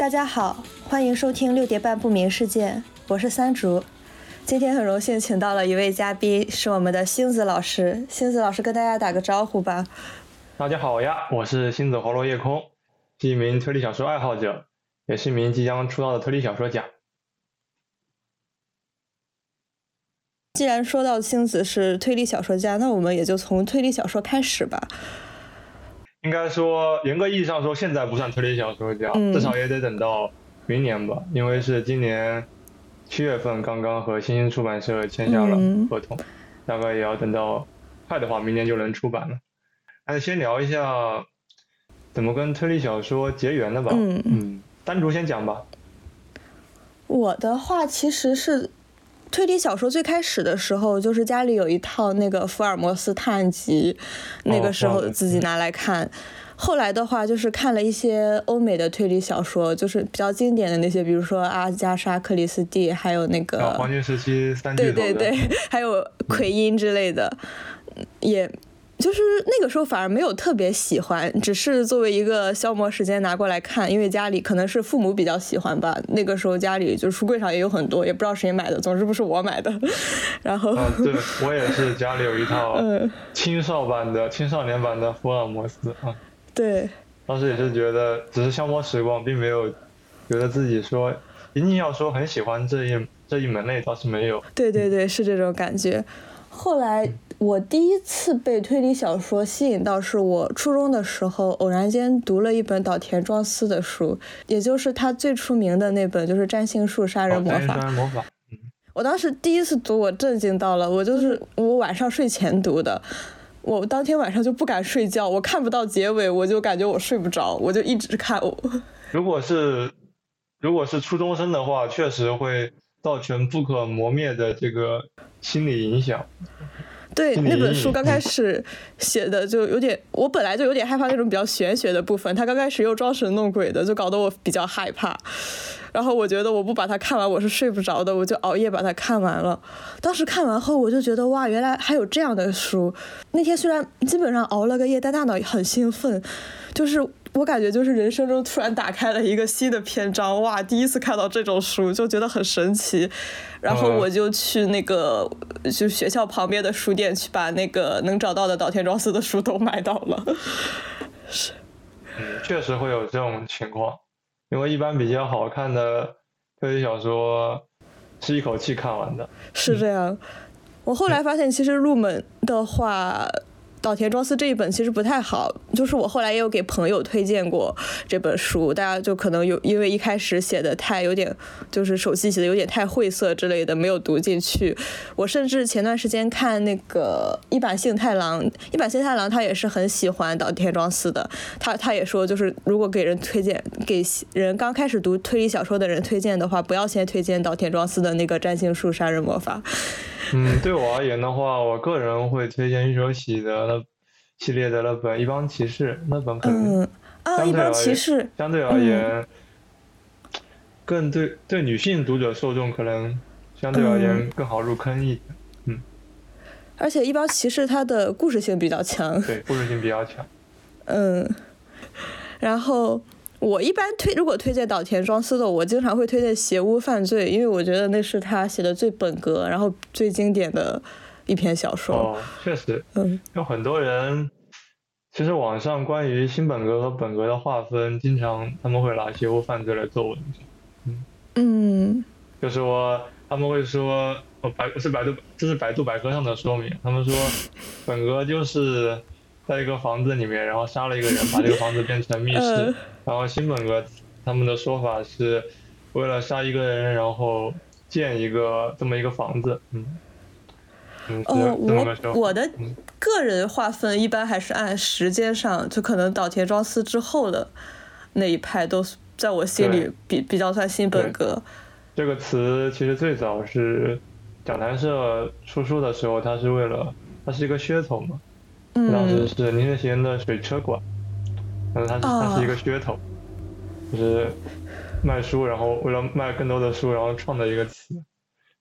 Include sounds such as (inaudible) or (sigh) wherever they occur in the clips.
大家好，欢迎收听六叠半不明事件，我是三竹。今天很荣幸请到了一位嘉宾，是我们的星子老师。星子老师跟大家打个招呼吧。大家好呀，我是星子滑落夜空，是一名推理小说爱好者，也是一名即将出道的推理小说家。既然说到星子是推理小说家，那我们也就从推理小说开始吧。应该说，严格意义上说，现在不算推理小说家，至少也得等到明年吧，因为是今年七月份刚刚和新星出版社签下了合同，大概也要等到快的话，明年就能出版了。那先聊一下怎么跟推理小说结缘的吧。嗯嗯，单独先讲吧。我的话其实是。推理小说最开始的时候，就是家里有一套那个福尔摩斯探案集，那个时候自己拿来看。后来的话，就是看了一些欧美的推理小说，就是比较经典的那些，比如说阿加莎·克里斯蒂，还有那个黄金时期三巨头，对对对，(laughs) 还有奎因之类的，也。就是那个时候反而没有特别喜欢，只是作为一个消磨时间拿过来看，因为家里可能是父母比较喜欢吧。那个时候家里就书柜上也有很多，也不知道谁买的，总之不是我买的。然后，对我也是家里有一套 (laughs) 青少版的、青少年版的福尔摩斯啊。对，当时也是觉得只是消磨时光，并没有觉得自己说一定要说很喜欢这一这一门类，倒是没有。对对对，是这种感觉。后来。我第一次被推理小说吸引到，是我初中的时候偶然间读了一本岛田庄司的书，也就是他最出名的那本，就是《占星术杀人魔法》。杀人魔法。我当时第一次读，我震惊到了。我就是我晚上睡前读的，我当天晚上就不敢睡觉，我看不到结尾，我就感觉我睡不着，我就一直看。(laughs) 如果是如果是初中生的话，确实会造成不可磨灭的这个心理影响。对那本书刚开始写的就有点，我本来就有点害怕那种比较玄学的部分，他刚开始又装神弄鬼的，就搞得我比较害怕。然后我觉得我不把它看完我是睡不着的，我就熬夜把它看完了。当时看完后我就觉得哇，原来还有这样的书。那天虽然基本上熬了个夜，但大脑很兴奋，就是。我感觉就是人生中突然打开了一个新的篇章，哇！第一次看到这种书就觉得很神奇，然后我就去那个就学校旁边的书店去把那个能找到的岛田庄司的书都买到了。是，嗯，确实会有这种情况，因为一般比较好看的推理小说是一口气看完的。是这样，我后来发现其实入门的话。岛田庄司这一本其实不太好，就是我后来也有给朋友推荐过这本书，大家就可能有因为一开始写的太有点，就是手气写的有点太晦涩之类的，没有读进去。我甚至前段时间看那个一坂幸太郎，一坂幸太郎他也是很喜欢岛田庄司的，他他也说就是如果给人推荐给人刚开始读推理小说的人推荐的话，不要先推荐岛田庄司的那个占星术杀人魔法。嗯，对我而言的话，我个人会推荐玉手洗的系列的那本《一帮骑士》，那本可能相对而言，相对而言更对对女性读者受众可能相对而言更好入坑一点。嗯，而且《一帮骑士》它的故事性比较强，对，故事性比较强。(laughs) 嗯，然后。我一般推，如果推荐岛田庄司的，我经常会推荐《邪屋犯罪》，因为我觉得那是他写的最本格，然后最经典的一篇小说。哦，确实，嗯，有很多人，其实网上关于新本格和本格的划分，经常他们会拿《邪屋犯罪》来做文章。嗯。嗯，就说他们会说，哦，百是百度，这是百度百科上的说明，他们说 (laughs) 本格就是在一个房子里面，然后杀了一个人，把这个房子变成密室。(laughs) 然后新本格他们的说法是，为了杀一个人，然后建一个这么一个房子，嗯，嗯，我我的个人划分一般还是按时间上，就可能岛田庄司之后的那一派都在我心里比比较算新本格。这个词其实最早是讲谈社出书的时候，它是为了它是一个噱头嘛，当时是林正贤的水车馆。然后它是它是一个噱头，就是卖书，然后为了卖更多的书，然后创的一个词，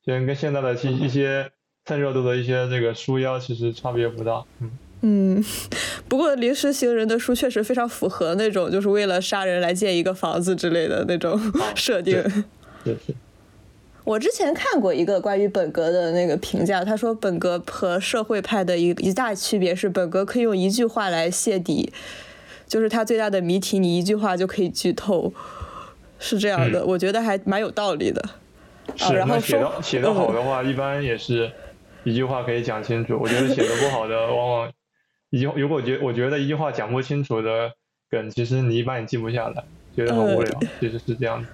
其实跟现在的一一些蹭热度的一些这个书腰其实差别不大，嗯。嗯，不过《临时行人》的书确实非常符合那种就是为了杀人来建一个房子之类的那种 (laughs) 设定。是是。我之前看过一个关于本格的那个评价，他说本格和社会派的一一大区别是，本格可以用一句话来泄底，就是他最大的谜题，你一句话就可以剧透，是这样的，我觉得还蛮有道理的。是，然后写的写的好的话，一般也是一句话可以讲清楚。我觉得写的不好的，(laughs) 往往一句如果觉我觉得一句话讲不清楚的梗，其实你一般也记不下来，觉得很无聊，其实是这样子。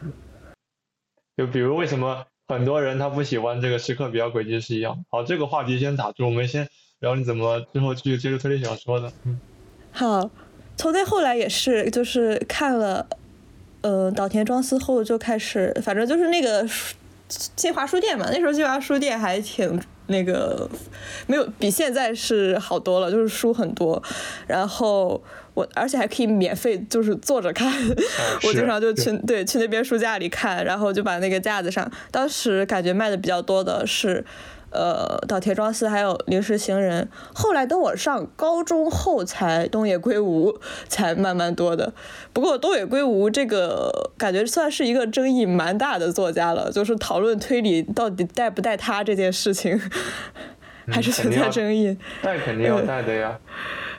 就比如为什么？很多人他不喜欢这个时刻比较轨迹是一样。好，这个话题先打住，我们先聊你怎么之后去接触推理小说的。嗯，好，从那后来也是，就是看了，呃，岛田庄司后就开始，反正就是那个新华书店嘛，那时候新华书店还挺。那个没有比现在是好多了，就是书很多，然后我而且还可以免费就是坐着看，(laughs) 我经常就去对去那边书架里看，然后就把那个架子上，当时感觉卖的比较多的是。呃，岛田庄司还有临时行人，后来等我上高中后才东野圭吾 (laughs) 才慢慢多的。不过东野圭吾这个感觉算是一个争议蛮大的作家了，就是讨论推理到底带不带他这件事情，(laughs) 还是存在争议。带肯定要带的呀。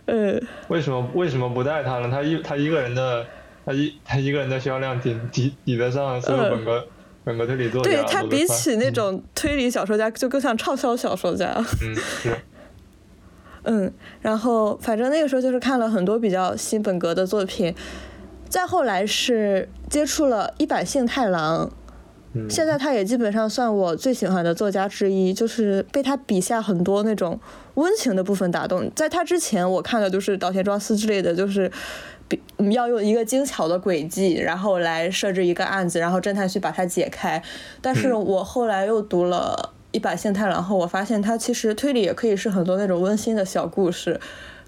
呃。(laughs) 为什么为什么不带他呢？他一他一个人的他一他一个人的销量顶抵抵得上所有本科。本格推理作家，对他比起那种推理小说家，就更像畅销小说家。嗯，是。(laughs) 嗯，然后反正那个时候就是看了很多比较新本格的作品，再后来是接触了一百幸太郎，现在他也基本上算我最喜欢的作家之一，就是被他笔下很多那种温情的部分打动。在他之前，我看的就是岛田庄司之类的，就是。要用一个精巧的轨迹，然后来设置一个案子，然后侦探去把它解开。但是我后来又读了一把幸太郎后，我发现它其实推理也可以是很多那种温馨的小故事。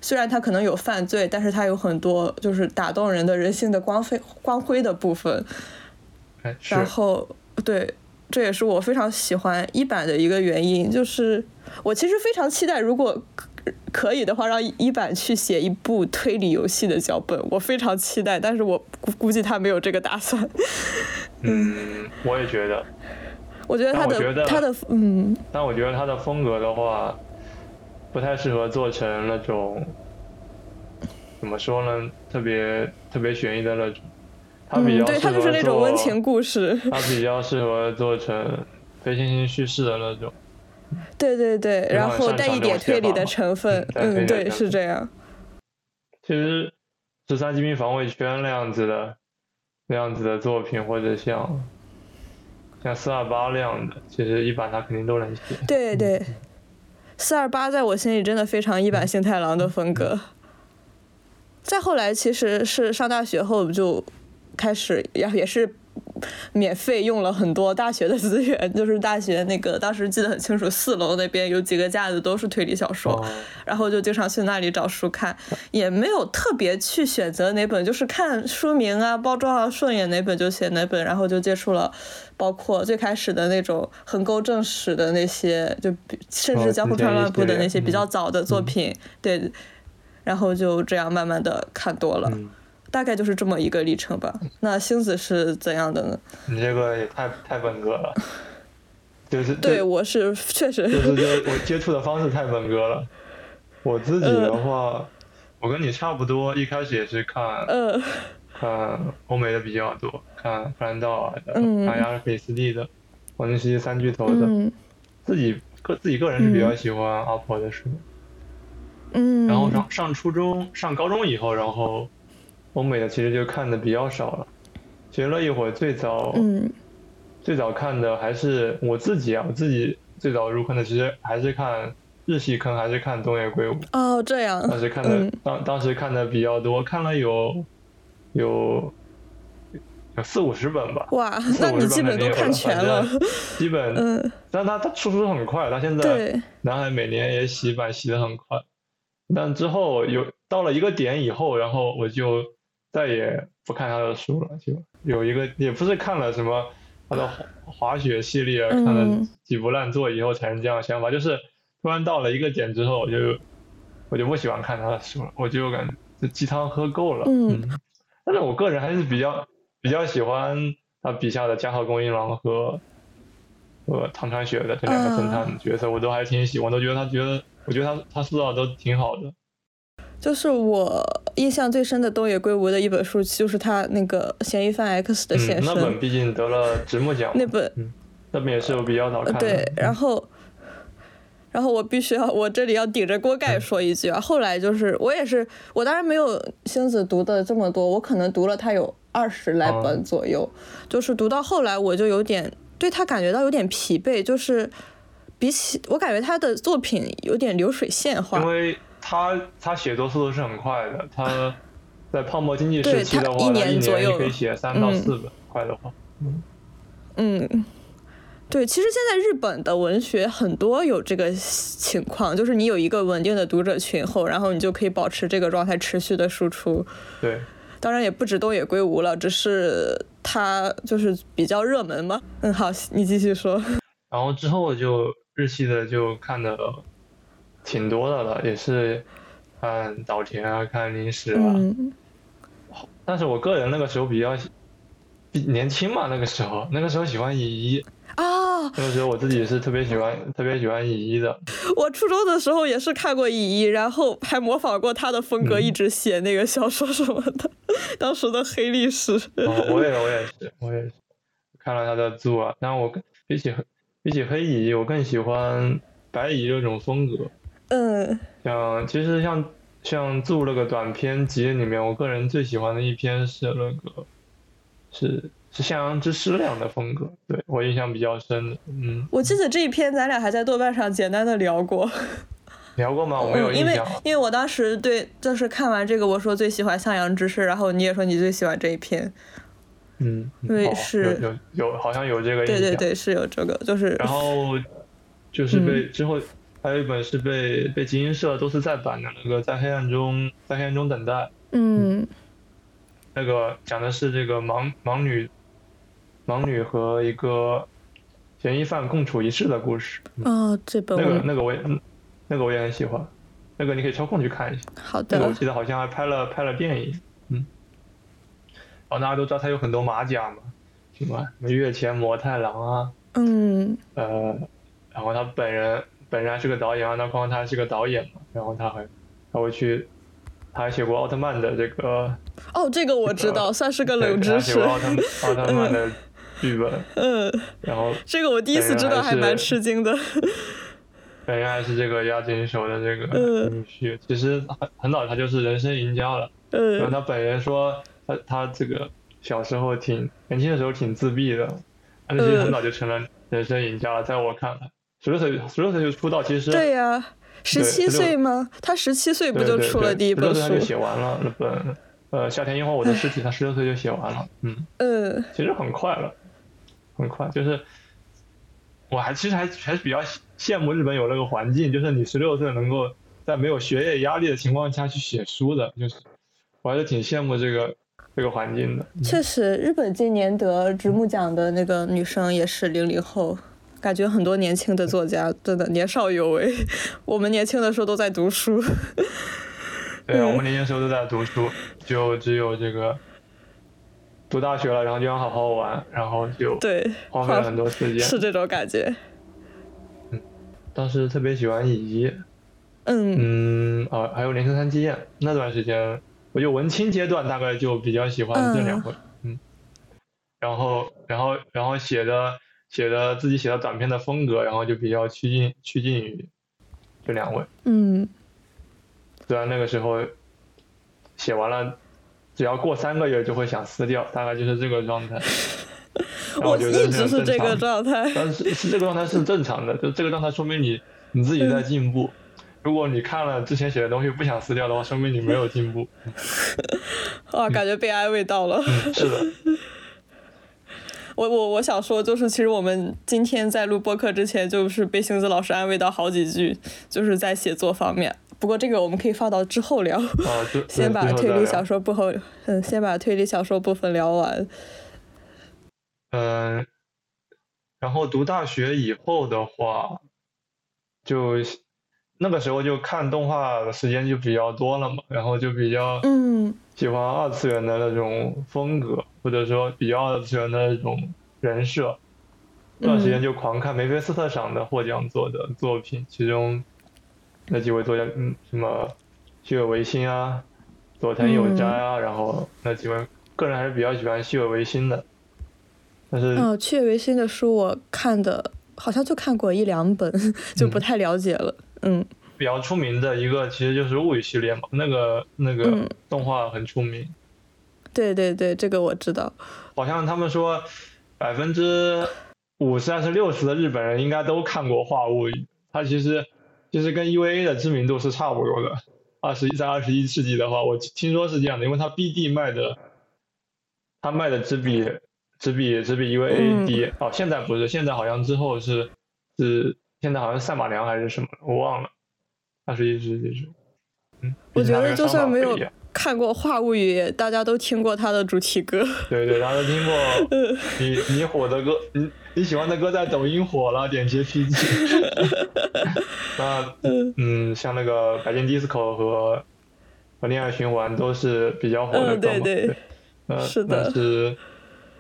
虽然它可能有犯罪，但是它有很多就是打动人的人性的光辉光辉的部分。然后，对，这也是我非常喜欢一版的一个原因，就是我其实非常期待如果。可以的话，让一版去写一部推理游戏的脚本，我非常期待。但是我估估计他没有这个打算。嗯，我也觉得。我觉得他的他的嗯，但我觉得他的风格的话，不太适合做成那种怎么说呢？特别特别悬疑的那种。他比较对他就是那种温情故事。他比较适合做成非线性叙事的那种。对对对，然后带一点推理的成分，(laughs) 嗯，对，是这样。其实十三机密防卫圈那样子的那样子的作品，或者像像四二八那样的，其实一版他肯定都能写。对对，四二八在我心里真的非常一版幸太郎的风格。再后来，其实是上大学后就开始也也是。免费用了很多大学的资源，就是大学那个 (laughs) 当时记得很清楚，四楼那边有几个架子都是推理小说，然后就经常去那里找书看，也没有特别去选择哪本，就是看书名啊、包装啊顺眼哪本就写哪本，然后就接触了，包括最开始的那种横沟正史的那些，就甚至江户川乱步的那些比较早的作品，对，然后就这样慢慢的看多了。大概就是这么一个历程吧。那星子是怎样的呢？你这个也太太本格了，就是对我是确实，就是就我接触的方式太本格了。我自己的话，我跟你差不多，一开始也是看看欧美的比较多，看弗兰道尔的，看亚尔菲斯蒂的，黄金时期三巨头的。自己个自己个人是比较喜欢阿婆的书。嗯。然后上上初中、上高中以后，然后。欧美的其实就看的比较少了，学了一会儿，最早，嗯最早看的还是我自己啊，我自己最早入坑的其实还是看日系坑，还是看东野圭吾。哦，这样。当时看的当当时看的比较多，看了有有有四五十本吧。哇，那你基本都看全了。(laughs) 基本，嗯。但他他出书很快，他现在南海每年也洗版洗的很快，但之后有到了一个点以后，然后我就。再也不看他的书了，就有一个也不是看了什么他的滑滑雪系列，看了几部烂作以后产生这样的想法，就是突然到了一个点之后，我就我就不喜欢看他的书了，我就感觉鸡汤喝够了。嗯，但是我个人还是比较比较喜欢他笔下的加贺恭一郎和和唐川雪的这两个侦探角色，我都还挺喜欢，都觉得他觉得，我觉得他他塑造都挺好的。就是我印象最深的东野圭吾的一本书，就是他那个《嫌疑犯 X 的现身》。那本毕竟得了直木奖。那本，那本也是我比较早看的。对，然后，然后我必须要，我这里要顶着锅盖说一句啊。后来就是我也是，我当然没有星子读的这么多，我可能读了他有二十来本左右。就是读到后来，我就有点对他感觉到有点疲惫，就是比起我感觉他的作品有点流水线化。因为他他写作速度是很快的，他 (laughs) 在泡沫经济时期的话，一年左右可以写三到四本，快的话。嗯嗯，对，其实现在日本的文学很多有这个情况，就是你有一个稳定的读者群后，然后你就可以保持这个状态持续的输出。对，当然也不止东野圭吾了，只是他就是比较热门嘛。嗯，好，你继续说。然后之后就日系的就看的。挺多的了，也是看岛田啊，看林史啊。但是我个人那个时候比较年轻嘛，那个时候那个时候喜欢乙一啊。那个时候我自己是特别喜欢特别喜欢乙一的。我初中的时候也是看过乙一，然后还模仿过他的风格，一直写那个小说什么的。(laughs) 当时的黑历史。哦我也我也是我也是看了他的作啊，但我比起比起黑乙一，我更喜欢白乙这种风格。嗯，像其实像像做那个短篇集里面，我个人最喜欢的一篇是那个是是向阳之诗那样的风格，对我印象比较深的。嗯，我记得这一篇咱俩还在豆瓣上简单的聊过，聊过吗？我没有印象。因为因为我当时对就是看完这个，我说最喜欢向阳之诗，然后你也说你最喜欢这一篇。嗯，对，是有有好像有这个印象。对对对，是有这个，就是然后就是被之后。还有一本是被被集英社都是再版的那个，在黑暗中，在黑暗中等待。嗯，那个讲的是这个盲盲女，盲女和一个嫌疑犯共处一室的故事。哦，这本那个那个我也那个我也很喜欢，那个你可以抽空去看一下。好的。那个我记得好像还拍了拍了电影。嗯。哦，大家都知道他有很多马甲嘛，什么什么月前魔太郎啊。嗯。呃，然后他本人。本人还是个导演，那况他是个导演嘛，然后他还他会去，他还写过奥特曼的这个。哦，这个我知道，算是个冷知识。写过奥特奥特曼的 (laughs) 剧本。嗯。然后。这个我第一次知道，还蛮吃惊的。本人还是这个押井守的这个女婿，其实很很早他就是人生赢家了。嗯。然后他本人说，他他这个小时候挺年轻的时候挺自闭的，但是其实很早就成了人生赢家了，在我看来。十六岁，十六岁就出道，其实对呀，十七岁吗？他十七岁不就出了第一本书？他就写完了那本呃《夏天樱花我的尸体》，他十六岁就写完了，嗯嗯，其实很快了，很快。就是我还其实还还是比较羡慕日本有那个环境，就是你十六岁能够在没有学业压力的情况下去写书的，就是我还是挺羡慕这个这个环境的。确实，日本今年得直木奖的那个女生也是零零后。感觉很多年轻的作家真的年少有为，(laughs) 我们年轻的时候都在读书。(laughs) 对啊，我们年轻时候都在读书，就只有这个读大学了，然后就想好好玩，然后就对花费了很多时间，是这种感觉。嗯，当时特别喜欢乙一。嗯嗯啊，还有连城三基彦那段时间，我就文青阶段大概就比较喜欢这两位。嗯，然后然后然后写的。写的自己写的短篇的风格，然后就比较趋近趋近于这两位。嗯，虽然那个时候写完了，只要过三个月就会想撕掉，大概就是这个状态。(laughs) 我一直是这个状态。但是是这个状态是正常的，就这个状态说明你你自己在进步。如果你看了之前写的东西不想撕掉的话，说明你没有进步。(laughs) 哇，感觉被安慰到了。是的。我我我想说，就是其实我们今天在录播课之前，就是被星子老师安慰到好几句，就是在写作方面。不过这个我们可以放到之后聊，(laughs) 先把推理小说部分，嗯，先把推理小说部分聊完。嗯，然后读大学以后的话，就那个时候就看动画的时间就比较多了嘛，然后就比较嗯喜欢二次元的那种风格，或者说比较二次元的那种人设。那段时间就狂看梅菲斯特赏的获奖作的作品，其中那几位作家，嗯，什么西尾维新啊、佐藤有斋啊，然后那几位，个人还是比较喜欢西尾维新的。但是哦，雀维新的书我看的好像就看过一两本，(laughs) 就不太了解了。嗯比较出名的一个其实就是物语系列嘛，那个那个嗯动画很出名，对对对，这个我知道。好像他们说百分之五十还是六十的日本人应该都看过《画物语》，它其实就是跟 EVA 的知名度是差不多的。二十一在二十一世纪的话，我听说是这样的，因为它 BD 卖的，它卖的只比只比只比 EVA 嗯低、哦，现在不是，现在好像之后是是现在好像赛马娘还是什么，我忘了。二十一世纪是，嗯，我觉得就算没有看过《话物语》，大家都听过他的主题歌。对对，大家都听过 (laughs) 你你火的歌，你你喜欢的歌在抖音火了，点击 PG。(laughs) 那嗯，像那个白金 disco 和和恋爱循环都是比较火的嗯歌嘛。对对呃，是的但是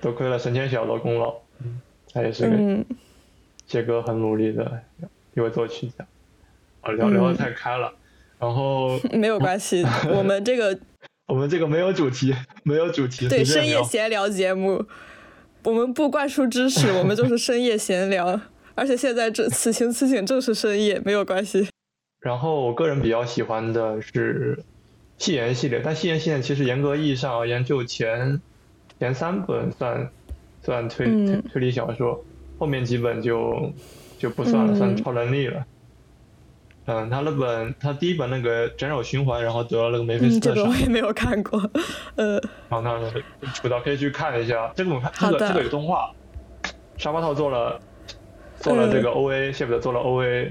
多亏了神仙小的功劳，嗯，他也是个嗯写歌很努力的一位作曲家。啊，聊聊的嗯太开了，然后 (laughs) 没有关系，(laughs) 我们这个 (laughs) 我们这个没有主题，没有主题，对深夜闲聊节目，我们不灌输知识，我们就是深夜闲聊。而且现在这此情此景正是深夜，没有关系。然后我个人比较喜欢的是戏言系列，但戏言系列其实严格意义上而言，就前前三本算算推、嗯推推理小说，后面几本就就不算了，嗯算超能力了。嗯，他那本他第一本那个斩首循环，然后得了那个梅菲斯嗯，这特赏，个我也没有看过。呃，然后他那个楚导可以去看一下，这个我看这个这个有动画，沙发套做了做了这个嗯 OA，谢普的做了 OA，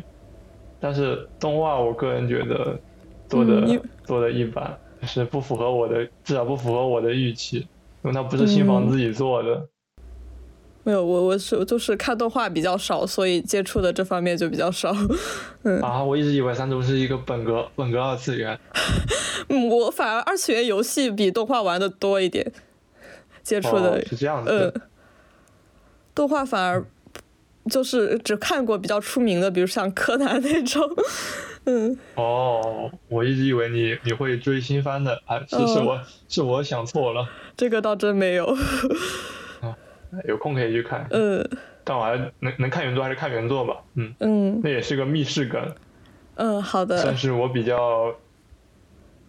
但是动画我个人觉得做的、嗯做的一般，就是不符合我的，至少不符合我的预期，因为它不是新房嗯自己做的。没有，我我是就是看动画比较少，所以接触的这方面就比较少。嗯啊，我一直以为三足是一个本格本格二次元，(laughs) 嗯，我反而二次元游戏比动画玩的多一点，接触的哦、是这样的。嗯。，动画反而就是只看过比较出名的，比如像柯南那种。嗯，哦，我一直以为你你会追新番的，啊，是是哦我是我想错了，这个倒真没有。有空可以去看。嗯但我还能能看原作还是看原作吧，嗯，嗯那也是个密室梗，嗯，好的算。是我比较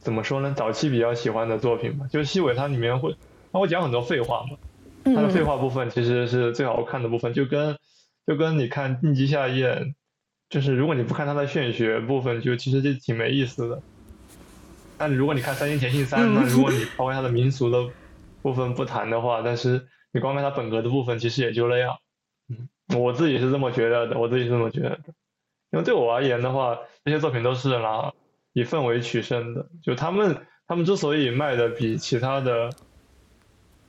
怎么说呢，早期比较喜欢的作品吧。就是西尾它里面会，它会讲很多废话嘛，它的废嗯话部分其实是最好看的部分，就跟就跟你看《印记下咽》，就是如果你不看它的炫学部分，就其实就挺没意思的。但如果你看《三星甜信三》，嗯那如果你抛开它的民俗的部分不谈的话，但是你光看他本格的部分，其实也就那样。嗯，我自己是这么觉得的，我自己是这么觉得的。因为对我而言的话，这些作品都是拿以氛围取胜的。就他们他们之所以卖的比其他的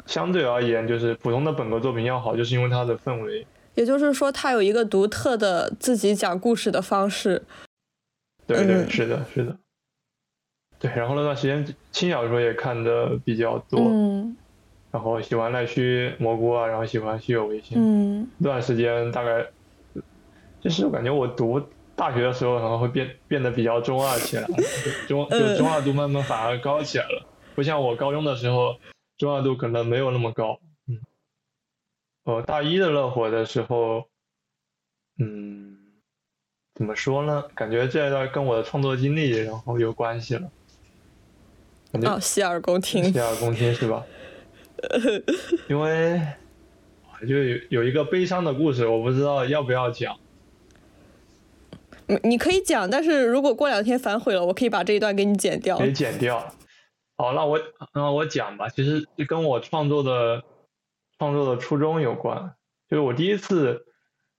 相对而言，就是普通的本格作品要好，就是因为它的氛围。也就是说，他有一个独特的自己讲故事的方式。对对，嗯是的，是的。对，然后那段时间轻小说也看的比较多，嗯然后喜欢赖须蘑菇啊，然后喜欢虚有维新。嗯那段时间大概，就是我感觉我读大学的时候，可能会变变得比较中二起来，(laughs) 中就中二度慢慢反而高起来了，不像我高中的时候，中二度可能没有那么高。嗯，我大一的热火的时候，嗯，怎么说呢？感觉这一段跟我的创作经历然后有关系了。哦，洗耳恭听。洗耳恭听是吧？(laughs) 因为就有有一个悲伤的故事，我不知道要不要讲。你你可以讲，但是如果过两天反悔了，我可以把这一段给你剪掉给。剪掉。好，那我那我讲吧，其实跟我创作的创作的初衷有关。就是我第一次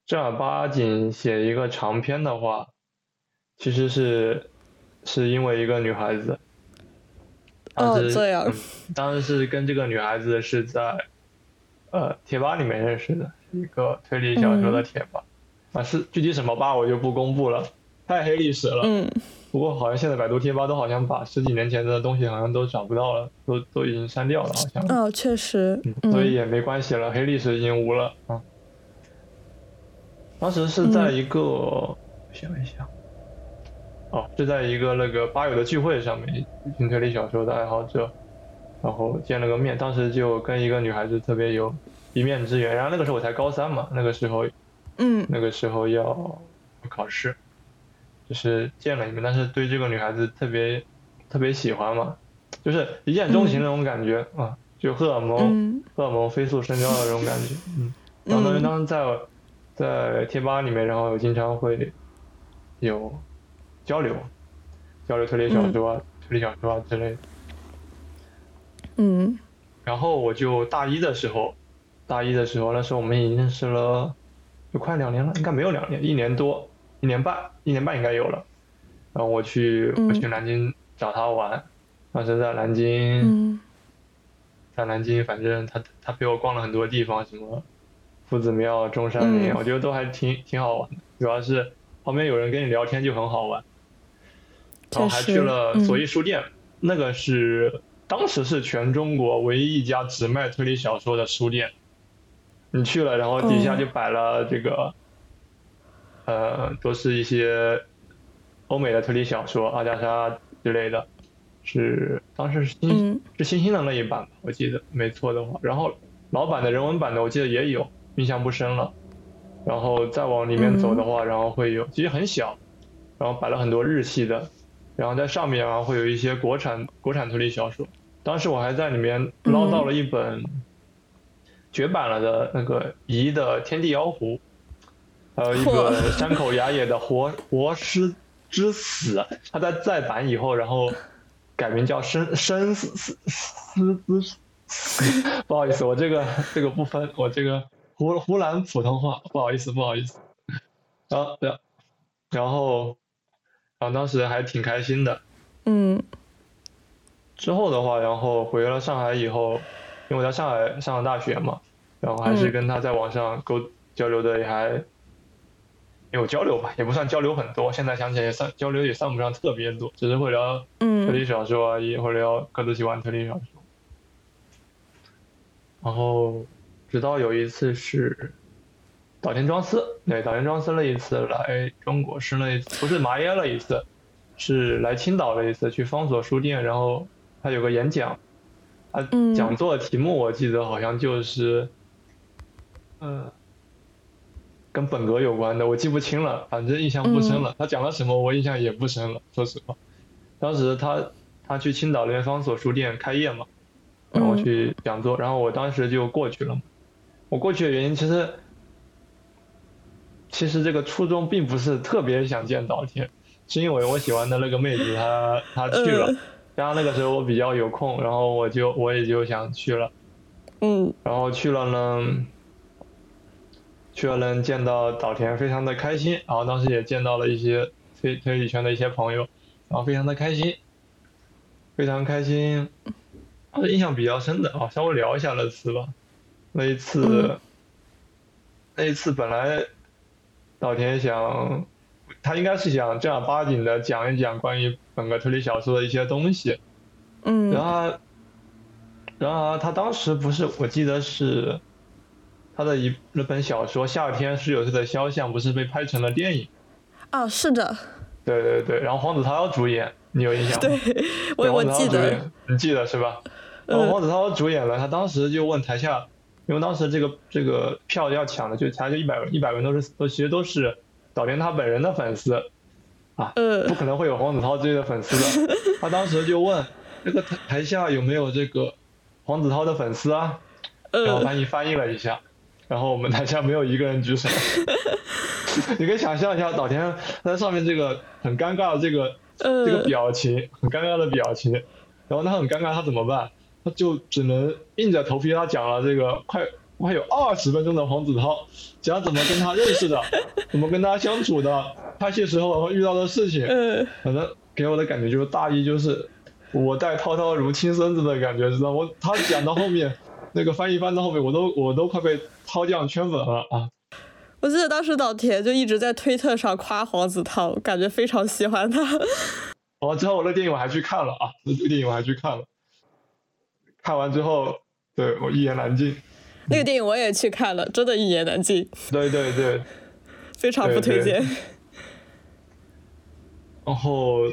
正儿八经写一个长篇的话，其实是是因为一个女孩子。当时哦这样嗯，当时是跟这个女孩子是在呃贴吧里面认识的，一个推理小说的贴吧。啊，是具体什么吧我就不公布了。太黑历史了。嗯。不过好像现在百度贴吧都好像把十几年前的东西好像都找不到了，都都已经删掉了，好像。哦，确实。嗯。所以也没关系了，黑历史已经无了啊。当时是在一个，我想一想，哦，是在一个那个吧友的聚会上面，一群推理小说的爱好者，然后见了个面，当时就跟一个女孩子特别有一面之缘。然后那个时候我才高三嘛，那个时候，嗯，那个时候要考试，就是见了一面，但是对这个女孩子特别特别喜欢嘛，就是一见钟情那种感觉啊，就荷尔蒙荷尔蒙飞速升高的那种感觉，嗯，然后当时在。在贴吧里面，然后经常会有交流，交流推理小说、啊、推理小说啊之类的。嗯。然后我就大一的时候，大一的时候，那时候我们已经认识了，就快两年了，应该没有两年，一年多，一年半，一年半应该有了。然后我去我去南京找他玩，当时在南京，在南京，反正他他陪我逛了很多地方，什么。夫子庙、中山陵，我觉得都还挺挺好玩的。主要是旁边有人跟你聊天就很好玩。然后还去了左翼书店，那个是当时是全中国唯一一家只卖推理小说的书店。你去了，然后底下就摆了这个，呃，都是一些欧美的推理小说，阿加莎之类的，是当时是新是新兴的那一版吧，我记得没错的话。然后老版的人文版的，我记得也有。印象不深了，然后再往里面走的话，然后会有，其实很小，然后摆了很多日系的，然后在上面啊会有一些国产国产推理小说。当时我还在里面捞到了一本绝版了的那个遗的《天地妖狐》，还有一个山口雅也的《活活尸之死》，它在再版以后，然后改名叫《生生死死死死》。(laughs) 不好意思，我这个这个不分，我这个。湖湖南普通话，不好意思，不好意思。然后，然后当时还挺开心的。嗯。之后的话，然后回了上海以后，因为我在上海上了大学嘛，然后还是跟他在网上沟交流的也还有交流吧，也不算交流很多。现在想起来也算交流也算不上特别多，只是会聊推理小说啊，也会聊各自喜欢推理小说。然后。直到有一次是岛田庄司，对岛田庄司那一次来中国是那一次不是麻耶了一次，是来青岛了一次去方所书店，然后他有个演讲，他讲座的题目我记得好像就是，嗯，跟本格有关的，我记不清了，反正印象不深了。他讲了什么我印象也不深了，说实话。当时他他去青岛那边方所书店开业嘛，然后去讲座，然后我当时就过去了。我过去的原因其实，其实这个初衷并不是特别想见岛田，是因为我喜欢的那个妹子她她去了，然后那个时候我比较有空，然后我就我也就想去了，嗯，然后去了呢，去了能见到岛田，非常的开心，然后当时也见到了一些推推理圈的一些朋友，然后非常的开心，非常开心，印象比较深的啊，稍微聊一下那次吧。那一次，那一次本来，岛田想，他应该是想正儿八经的讲一讲关于本格推理小说的一些东西，嗯，然后，然而他当时不是，我记得是，他的一那本小说《夏天十九岁的肖像》不是被拍成了电影？啊，是的。对对对，然后黄子韬主演，你有印象吗？(laughs) 对，我我记得，你记得是吧？然后黄子韬主演了，他当时就问台下。因为当时这个这个票要抢的就才就一百一百人都是都其实都是岛田他本人的粉丝，啊，不可能会有黄子韬之类的粉丝的。(laughs) 他当时就问这个台台下有没有这个黄子韬的粉丝啊？然后翻译翻译了一下，然后我们台下没有一个人举手。(laughs) 你可以想象一下岛田在上面这个很尴尬的这个这个表情，很尴尬的表情，然后他很尴尬，他怎么办？他就只能硬着头皮，他讲了这个快快有二十分钟的黄子韬，讲怎么跟他认识的，(laughs) 怎么跟他相处的，拍戏时候遇到的事情。嗯。反正给我的感觉就是大意就是我待涛涛如亲孙子的感觉，知道我他讲到后面那个翻译翻到后面，我都我都快被涛酱圈粉了啊！我记得当时老田就一直在推特上夸黄子韬，感觉非常喜欢他。哦之后，我那电影我还去看了啊，那部电影我还去看了。看完之后，对我一言难尽。那个电影我也去看了，真的一言难尽。对对对，非常不推荐。然后，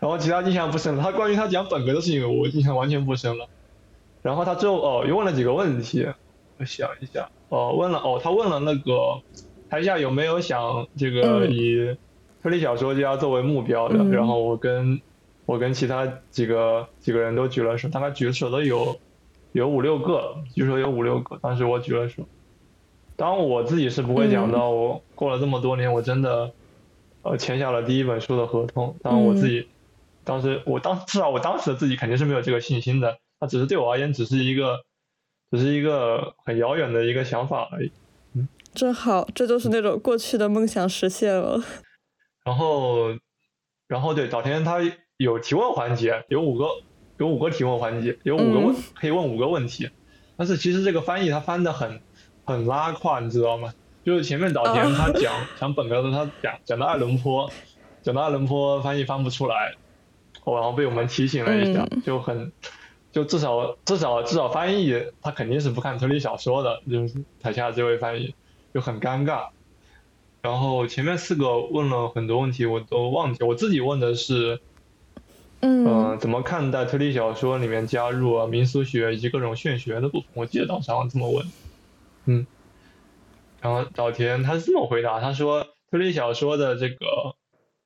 然后其他印象不深了。他关于他讲本格的事情，我印象完全不深了。然后他最后哦，又问了几个问题，我想一下，哦，问了哦，他问了那个台下有没有想这个以推理小说家作为目标的，然后我跟我跟其他几个几个人都举了手，大概举手的有有五六个，举手有五六个，当时我举了手。当然我自己是不会讲到，我过了这么多年，我真的。呃，签下了第一本书的合同，当然我自己，当时我当至少我当时的自己肯定是没有这个信心的，它只是对我而言只是一个，只是一个很遥远的一个想法而已。嗯，真好，这就是那种过去的梦想实现了。(laughs) 然后，然后对，早田他有提问环节，有五个，有五个提问环节，有五个问可以问五个问题，但是其实这个翻译他翻的很很拉胯，你知道吗？就是前面导田他讲讲本格的，他讲讲到爱伦坡，讲到爱伦坡翻译翻不出来，然后被我们提醒了一下，就很就至少至少至少翻译他肯定是不看推理小说的，就是台下这位翻译就很尴尬。然后前面四个问了很多问题，我都忘记，我自己问的是，嗯，怎么看待推理小说里面加入民俗学以及各种玄学的部分？我记得当时好像这么问，嗯。然后岛田他是这么回答，他说推理小说的这个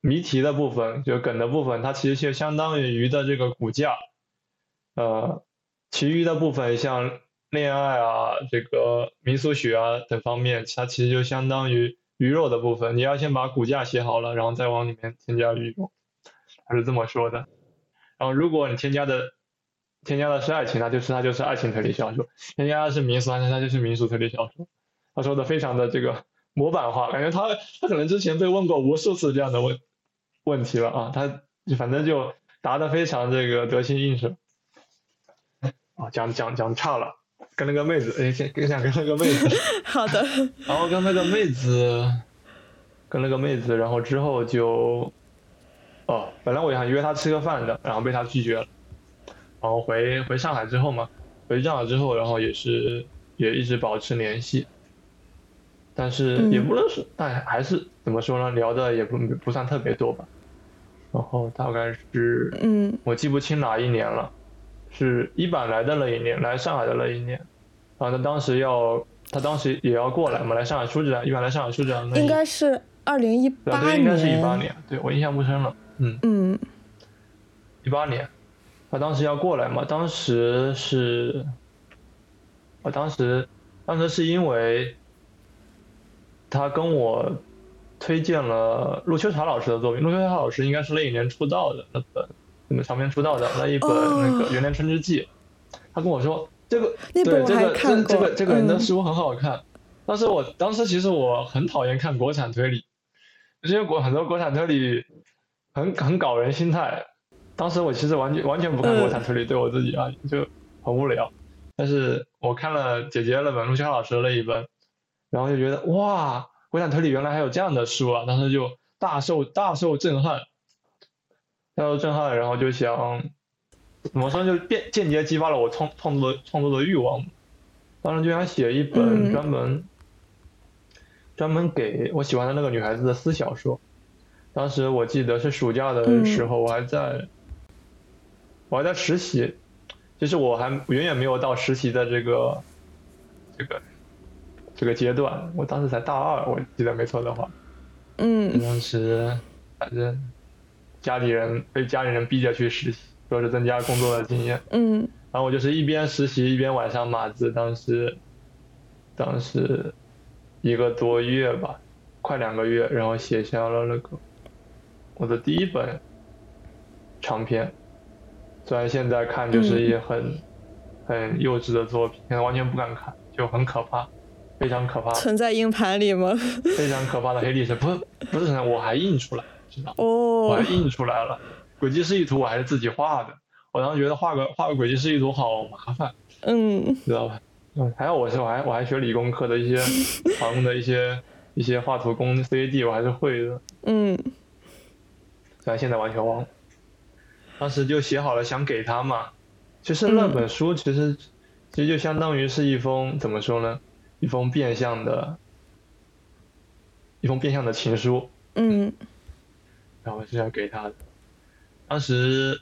谜题的部分，就梗的部分，它其实就相当于鱼的这个骨架，呃，其余的部分像恋爱啊、这个民俗学啊等方面，它其实就相当于鱼肉的部分。你要先把骨架写好了，然后再往里面添加鱼肉，他是这么说的。然后如果你添加的添加的是爱情，那就是它就是爱情推理小说；添加的是民俗，那它就是民俗推理小说。他说的非常的这个模板化，感觉他他可能之前被问过无数次这样的问问题了啊，他反正就答的非常这个得心应手。啊，讲讲讲差了，跟那个妹子，哎，先跟想跟那个妹子。(laughs) 好的。然后跟那个妹子，跟那个妹子，然后之后就，哦，本来我想约他吃个饭的，然后被他拒绝了。然后回回上海之后嘛，回上海之后，然后也是也一直保持联系。但是也不能说，但还是怎么说呢？聊的也不不算特别多吧。然后大概是，嗯，我记不清哪一年了，是一版来的那一年，来上海的那一年。然后他当时要，他当时也要过来嘛，来上海书展，一版来上海书展。应该是二零一八年。对，应该是一八年。对我印象不深了。嗯嗯，一八年，他当时要过来嘛？当时是，我当时，当时是因为。他跟我推荐了陆秋茶老师的作品。陆秋茶老师应该是那一年出道的那本，那么长篇出道的那一本那个《元年春之祭》。他跟我说，这个对这个这这个这个人的书很好看。但是我当时其实我很讨厌看国产推理，因为国很多国产推理很很搞人心态。当时我其实完全完全不看国产推理，对我自己啊就很无聊。但是我看了姐姐那本陆秋老师的那一本。然后就觉得哇，国产推理原来还有这样的书啊！当时就大受大受震撼，大受震撼，然后就想怎么说，就间间接激发了我创创作的创作的欲望。当时就想写一本专门专门给我喜欢的那个女孩子的私小说。当时我记得是暑假的时候，我还在我还在实习，就是我还远远没有到实习的这个这个。这个阶段，我当时才大二，我记得没错的话。嗯。当时反正家里人被家里人逼着去实习，说是增加工作的经验。嗯。然后我就是一边实习一边晚上码字，当时当时一个多月吧，快两个月，然后写下了那个我的第一本长篇。虽然现在看就是一些很很幼稚的作品，现在完全不敢看，就很可怕。非常可怕，存在硬盘里吗？非常可怕的黑历史，不是不是存在，我还印出来，知道哦，我还印出来了，轨迹示意图我还是自己画的，我当时觉得画个画个轨迹示意图好麻烦，嗯，知道吧？嗯，还有我是我还我还学理工科的一些 (laughs) 常用的一些一些画图工 CAD 我还是会的。嗯。虽然现在完全忘了，当时就写好了想给他嘛。其实那本书其实其实就相当于是一封怎么说呢？一封变相的，一封变相的情书。嗯。然后是要给他的。当时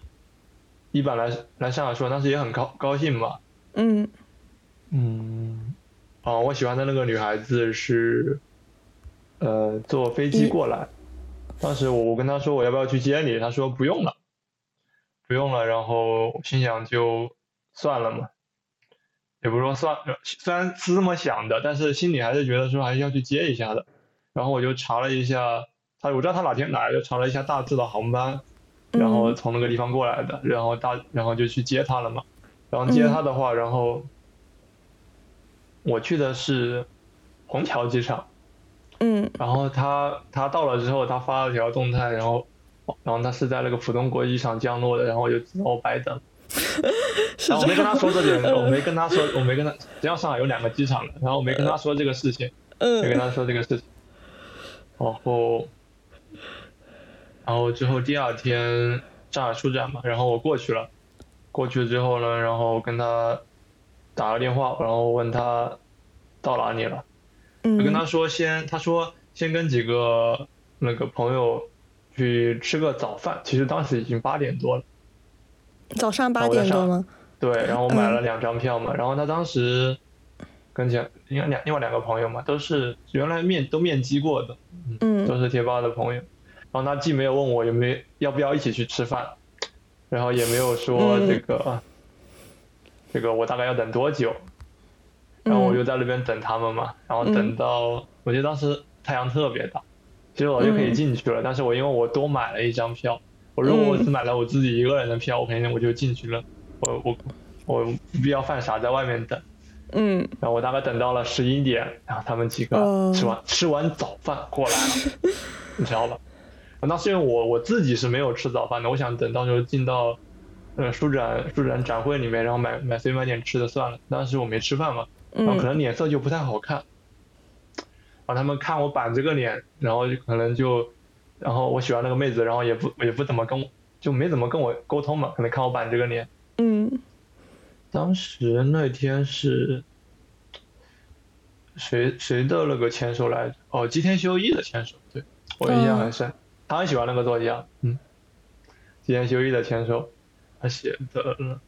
一般来来上海说，当时也很高高兴嘛。嗯。嗯。哦，我喜欢的那个女孩子是，呃，坐飞机过来。当时我我跟他说我要不要去接你，他说不用了，不用了。然后心想就算了嘛，也不是说算，虽然是这么想的，但是心里还是觉得说还是要去接一下的。然后我就查了一下，他我知道他哪天来，就查了一下大致的航班，然后从那个地方过来的，然后大然后就去接他了嘛。然后接他的话，然后我去的是虹桥机场。嗯，然后他他到了之后，他发了条动态，然后，然后他是在那个浦东国际机场降落的，然后我就只好白等。(laughs) 然后我没跟他说这点，我没跟他说，我没跟他，实际上上海有两个机场的，然后我没跟他说这个事情，没跟他说这个事情。然后，然后之后第二天上海书展嘛，然后我过去了，过去之后呢，然后跟他打了电话，然后问他到哪里了。我跟他说先，他说先跟几个那个朋友去吃个早饭。其实当时已经八点多了，早上八点多吗？对，然后我买了两张票嘛。然后他当时跟前另外两另外两个朋友嘛，都是原来面都面基过的，嗯，都是贴吧的朋友。然后他既没有问我有没有要不要一起去吃饭，然后也没有说这个这个我大概要等多久。然后我就在那边等他们嘛，然后等到我记得当时太阳特别大，其实我就可以进去了。但是我因为我多买了一张票，我如果我只买了我自己一个人的票，我肯定我就进去了。我我我不必要犯傻在外面等。嗯。然后我大概等到了十一点，然后他们几个吃完吃完早饭过来了，你知道吧？那是因为我我自己是没有吃早饭的，我想等到时候进到呃书展书展展会里面，然后买买随便买点吃的算了。当时我没吃饭嘛。然后可能脸色就不太好看，然后他们看我板着个脸，然后就可能就，然后我喜欢那个妹子，然后也不也不怎么跟，就没怎么跟我沟通嘛，可能看我板着个脸。嗯。当时那天是，谁谁的那个签售来着？哦，吉田修一的签售，对我印象很深，他很喜欢那个作家，嗯，吉田修一的签售，他写的。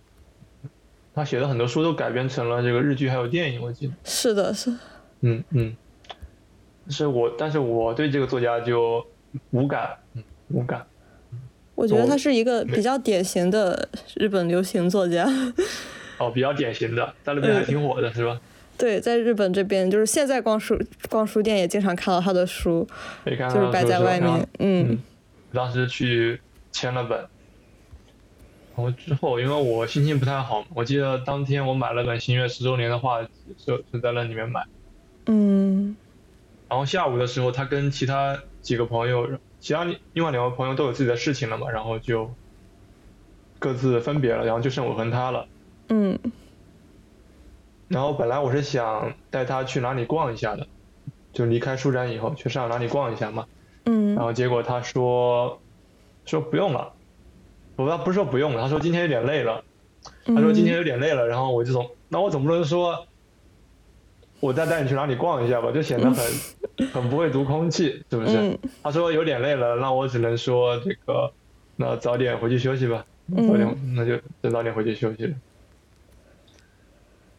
他写的很多书都改编成了这个日剧还有电影，我记得是的，是。嗯嗯，是我，但是我对这个作家就无感，嗯，无感。我觉得他是一个比较典型的日本流行作家。哦，比较典型的，在那边还挺火的，是吧？对，在日本这边，就是现在逛书逛书店也经常看到他的书，就是摆在外面。嗯。当时去签了本。然后之后，因为我心情不太好，我记得当天我买了本《星月十周年》的画，就就在那里面买。嗯。然后下午的时候，他跟其他几个朋友，其他另外两位朋友都有自己的事情了嘛，然后就各自分别了，然后就剩我和他了。嗯。然后本来我是想带他去哪里逛一下的，就离开书展以后去上海哪里逛一下嘛。嗯。然后结果他说，说不用了。我他不是说不用，他说今天有点累了，他说今天有点累了，然后我就总，那我总不能说，我再带你去哪里逛一下吧，就显得很 (laughs) 很不会读空气，是不是？他说有点累了，那我只能说这个，那早点回去休息吧，早点那就就早点回去休息。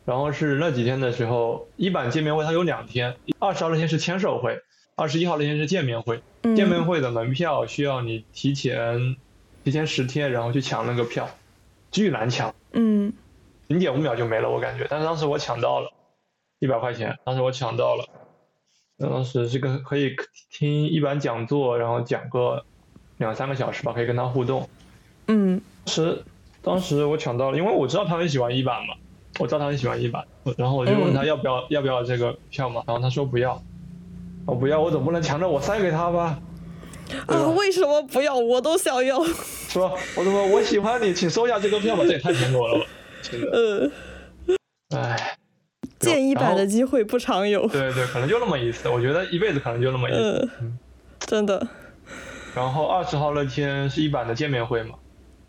然后是那几天的时候，一版见面会它有两天，二十号那天是签售会，二十一号那天是见面会，见面会的门票需要你提前。提前十天，然后去抢那个票，巨难抢，嗯，零点五秒就没了，我感觉。但是当时我抢到了，一百块钱，当时我抢到了，当时是个可以听一版讲座，然后讲个两三个小时吧，可以跟他互动，嗯，是，当时我抢到了，因为我知道他很喜欢一版嘛，我知道他很喜欢一版，然后我就问他要不要要不要这个票嘛，然后他说不要，我不要，我总不能强着我塞给他吧。啊！为什么不要？我都想要。(laughs) 说，我怎么我喜欢你，请收下这个票吧。这也太偏颇了吧！真的。嗯。唉。一版的机会不常有。对对，可能就那么一次，我觉得一辈子可能就那么一次。嗯，真的。然后二十号那天是一版的见面会嘛，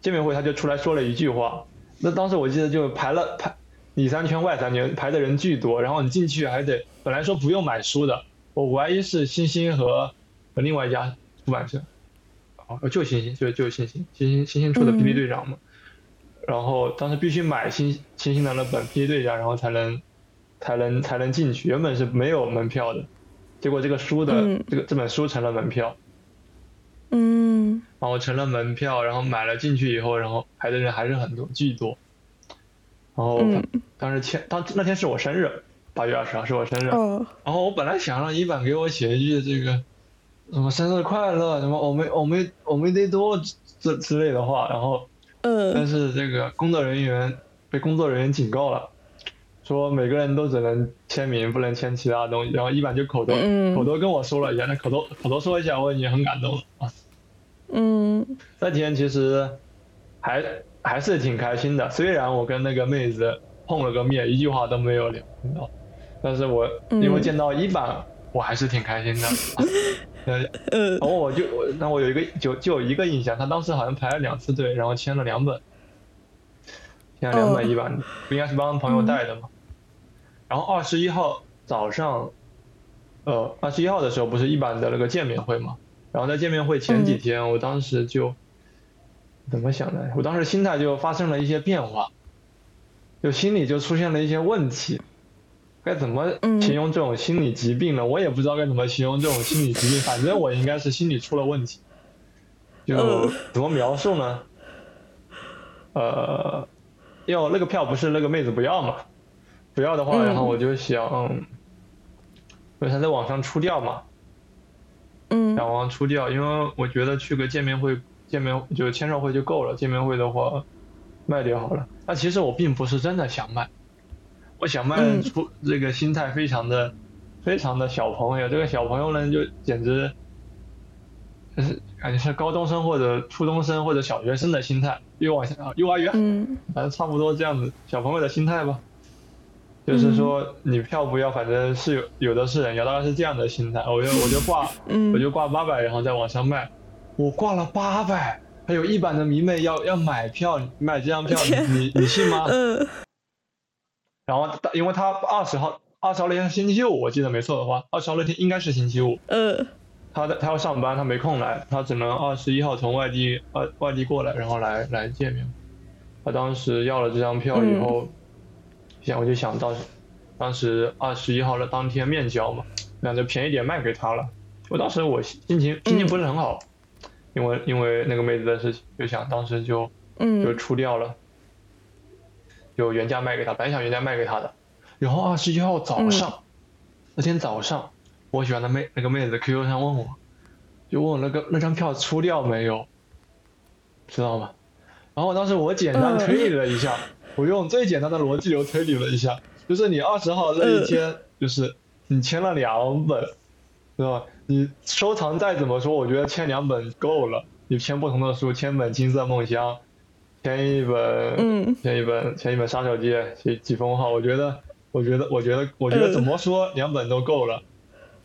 见面会他就出来说了一句话，那当时我记得就排了排里三圈外三圈排的人巨多，然后你进去还得本来说不用买书的，我怀疑是星星和和另外一家出版社，哦就星星就就星星星星星星出的霹雳队长嘛，然后当时必须买星星星的那本霹雳队长，然后才能才能才能进去，原本是没有门票的，结果这个书的这个这本书成了门票。嗯，然后成了门票，然后买了进去以后，然后排的人还是很多，巨多。然后当时签当那天是我生日，八月二十号是我生日。然后我本来想让一版给我写一句这个什么生日快乐，什么我们我们我们得多之之类的话，然后嗯，但是这个工作人员被工作人员警告了，说每个人都只能签名，不能签其他东西。然后一版就口头口头跟我说了一下，那口头口头说一下，我已经很感动了啊。嗯，那天其实还还是挺开心的，虽然我跟那个妹子碰了个面，一句话都没有聊，但是我因为见到一版，我还是挺开心的。(laughs) 嗯，然后我就那我有一个就就有一个印象，他当时好像排了两次队，然后签了两本，签了两本一版，不应该是帮朋友带的吗？然后二十一号早上，呃，二十一号的时候不是一版的那个见面会嘛？然后在见面会前几天，我当时就怎么想的？我当时心态就发生了一些变化，就心里就出现了一些问题。该怎么形容这种心理疾病呢？我也不知道该怎么形容这种心理疾病。(laughs) 反正我应该是心理出了问题。就怎么描述呢？呃，要那个票不是那个妹子不要嘛？不要的话，然后我就想，因为他在网上出掉嘛。嗯，想往出掉，因为我觉得去个见面会，见面就签售会就够了。见面会的话，卖掉好了。但其实我并不是真的想卖，我想卖出这个心态非常的，非常的小朋友。这个小朋友呢，就简直，就是感觉是高中生或者初中生或者小学生的心态，越往下幼儿园，嗯，反正差不多这样子，小朋友的心态吧。就是说，你票不要，反正是有有的是人要，大概是这样的心态。我就我就挂，我就挂八百，然后再往上卖。我挂了八百，还有一版的迷妹要要买票，买这张票，(laughs) 你你信吗？嗯。然后，因为他二十号二十号那天星期五，我记得没错的话，二十号那天应该是星期五。嗯。他的他要上班，他没空来，他只能二十一号从外地外外地过来，然后来来见面。他当时要了这张票以后。想我就想到，当时二十一号的当天面交嘛，那就便宜点卖给他了。我当时我心情心情不是很好，因为因为那个妹子的事情，就想当时就就出掉了，就原价卖给他，本来想原价卖给他的。然后二十一号早上，那天早上，我喜欢的妹那个妹子 QQ 上问我，就问我那个那张票出掉没有，知道吗？然后当时我简单推理了一下。我用最简单的逻辑流推理了一下，就是你二十号那一天，就是你签了两本，对吧？你收藏再怎么说，我觉得签两本够了。你签不同的书，签本《金色梦乡》，签一本，前一本，前一本《杀手记》，几几封号，我觉得，我觉得，我觉得，我觉得怎么说两本都够了。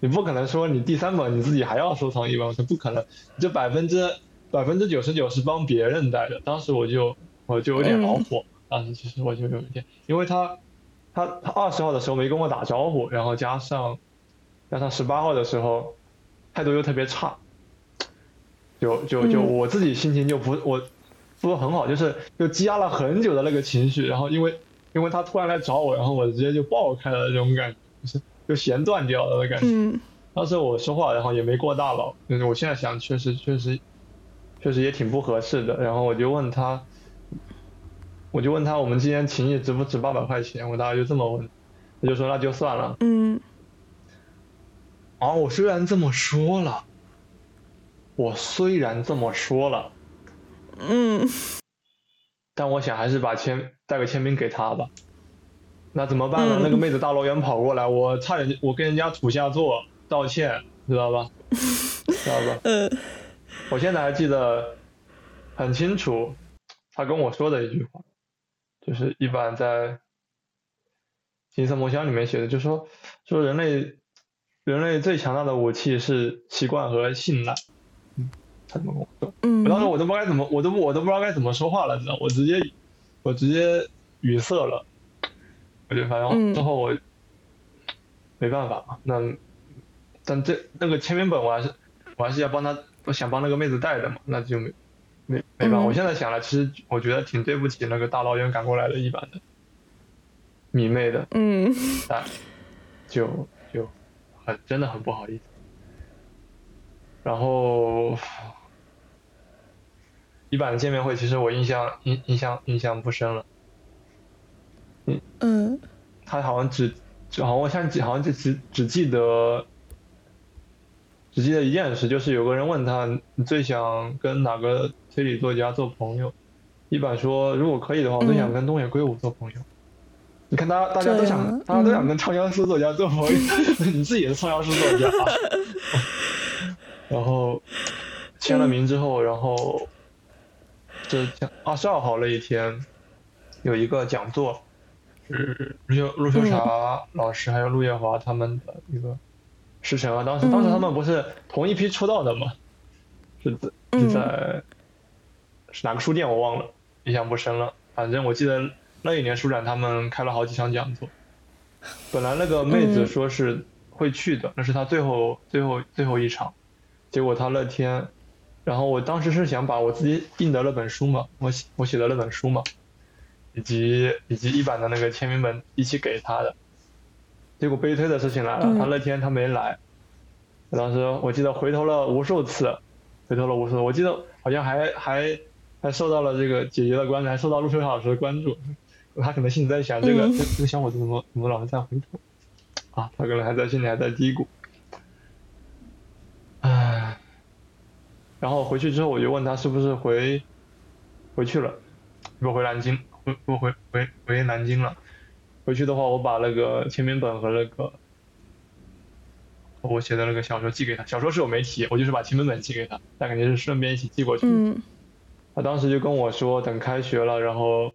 你不可能说你第三本你自己还要收藏一本，这不可能。这百分之百分之九十九是帮别人带的。当时我就我就有点恼火。当时其实我就有一点，因为他，他他二十号的时候没跟我打招呼，然后加上，加上十八号的时候，态度又特别差，就就就我自己心情就不我，不是很好，就是就积压了很久的那个情绪，然后因为因为他突然来找我，然后我直接就爆开了这种感觉，就是就弦断掉了的感觉。当时我说话，然后也没过大脑，就是我现在想，确实确实，确实也挺不合适的。然后我就问他。我就问他，我们今天情谊值不值八百块钱？我大概就这么问，他就说那就算了。嗯。啊，我虽然这么说了，我虽然这么说了，嗯，但我想还是把签带个签名给他吧。那怎么办呢？那个妹子大老远跑过来，我差点我跟人家土下座道歉，知道吧？(laughs) 知道吧？嗯。我现在还记得很清楚，他跟我说的一句话。就是一般在，金色梦乡里面写的，就说说人类人类最强大的武器是习惯和信赖。嗯，他怎么跟我说？嗯，我当时我都不知道该怎么，我都我都不知道该怎么说话了，知道？我直接我直接语塞了。我就反正之后我没办法嘛，那但这那个签名本我还是我还是要帮他，我想帮那个妹子带的嘛，那就没没没办法。我现在想来，其实我觉得挺对不起那个大老远赶过来的一版的迷妹的，嗯，但就就很真的很不好意思。然后一版的见面会，其实我印象印印象印象不深了。嗯嗯，他好像只，好像我像好像就只只记得，只记得一件事，就是有个人问他，你最想跟哪个推理作家做朋友？一版说，如果可以的话，我最想跟东野圭吾做朋友。你看，大家大家都想，大家都想跟畅销书作家做朋友，(laughs) 你自己也是畅销书作家。(laughs) 然后签了名之后，然后这二十二号那一天有一个讲座。是陆秀陆秀茶老师还有陆叶华他们的一个师承啊，当时当时他们不是同一批出道的吗？是在是在是哪个书店我忘了，印象不深了。反正我记得那一年书展他们开了好几场讲座。本来那个妹子说是会去的，那是她最后最后最后一场。结果她那天，然后我当时是想把我自己印的那本书嘛，我写我写的那本书嘛。以及以及一版的那个签名本一起给他的，结果悲催的事情来了，他那天他没来，当时我记得回头了无数次，回头了无数次，我记得好像还还还受到了这个姐姐的关注，还受到陆秋老师的关注，他可能心里在想这个这个小伙子怎么怎么老是在回头，啊，他可能还在心里还在嘀咕，唉，然后回去之后我就问他是不是回回去了，不回南京。我回回回南京了，回去的话，我把那个签名本和那个我写的那个小说寄给他。小说是我没提，我就是把签名本寄给他，但肯定是顺便一起寄过去。嗯。他当时就跟我说，等开学了，然后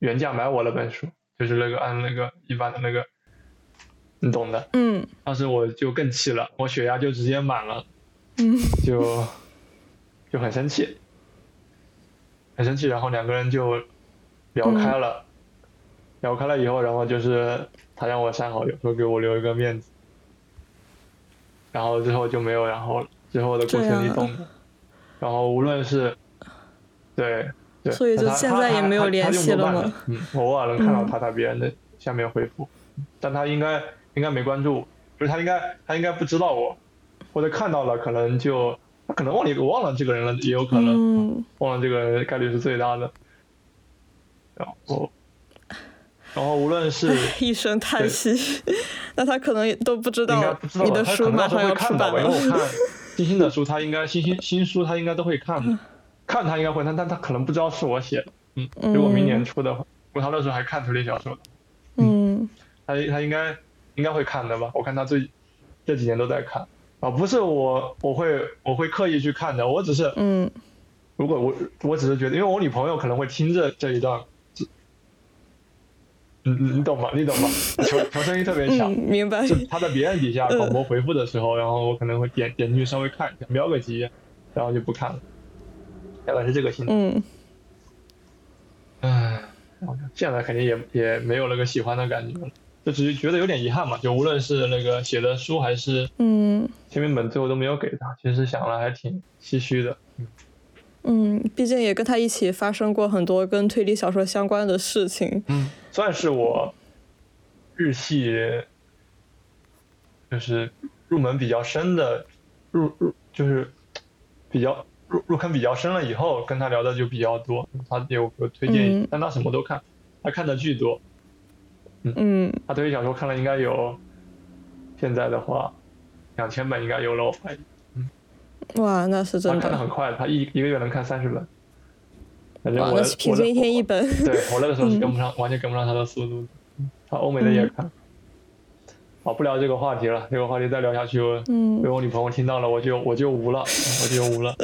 原价买我那本书，就是那个按那个一般的那个，你懂的。嗯。当时我就更气了，我血压就直接满了。嗯。就就很生气，很生气，然后两个人就。聊开了，聊开了以后，然后就是他让我删好友，说给我留一个面子，然后之后就没有然后之后的过程你懂的，然后无论是，对对，所以就现在也没有联系了吗？嗯，我偶尔能看到他在别人的下面回复，但他应该应该没关注，就是他应该他应该不知道我，或者看到了可能就他可能忘记忘了这个人了，也有可能，忘了这个人概率是最大的。然后，然后无论是 (laughs) 一声叹息，那他可能也都不知道你的书马上要出版了。因为我看星星的书，他应该星星新书他应该都会看，看他应该会，但但他可能不知道是我写的。嗯，如果明年出的话，我他那时候还看推理小说。嗯，他他应该应该会看的吧？我看他最这几年都在看啊，不是我我会我会刻意去看的，我只是嗯，如果我我只是觉得，因为我女朋友可能会听着这一段。你你懂吗？你懂吗？求求声音特别强，明白。就他在别人底下广播回复的时候，然后我可能会点点进去稍微看一下，瞄个几眼，然后就不看了。大概是这个心态。嗯。唉，现在肯定也也没有那个喜欢的感觉了，就只是觉得有点遗憾嘛。就无论是那个写的书还是嗯签名本，最后都没有给他。其实想了还挺唏嘘的。嗯。嗯，毕竟也跟他一起发生过很多跟推理小说相关的事情。嗯，算是我日系就是入门比较深的，入入就是比较入入坑比较深了以后，跟他聊的就比较多。他有个推荐，但他什么都看，他看的巨多。嗯，他推理小说看了应该有，现在的话两千本应该有了，我怀疑。哇，那是真的。他看的很快，他一一个月能看三十本。反正我那是平均一天一本。对我那个时候是跟不上，完全跟不上他的速度。他欧美的也看。好，不聊这个话题了，这个话题再聊下去，嗯被我女朋友听到了，我就我就无了，我就无了。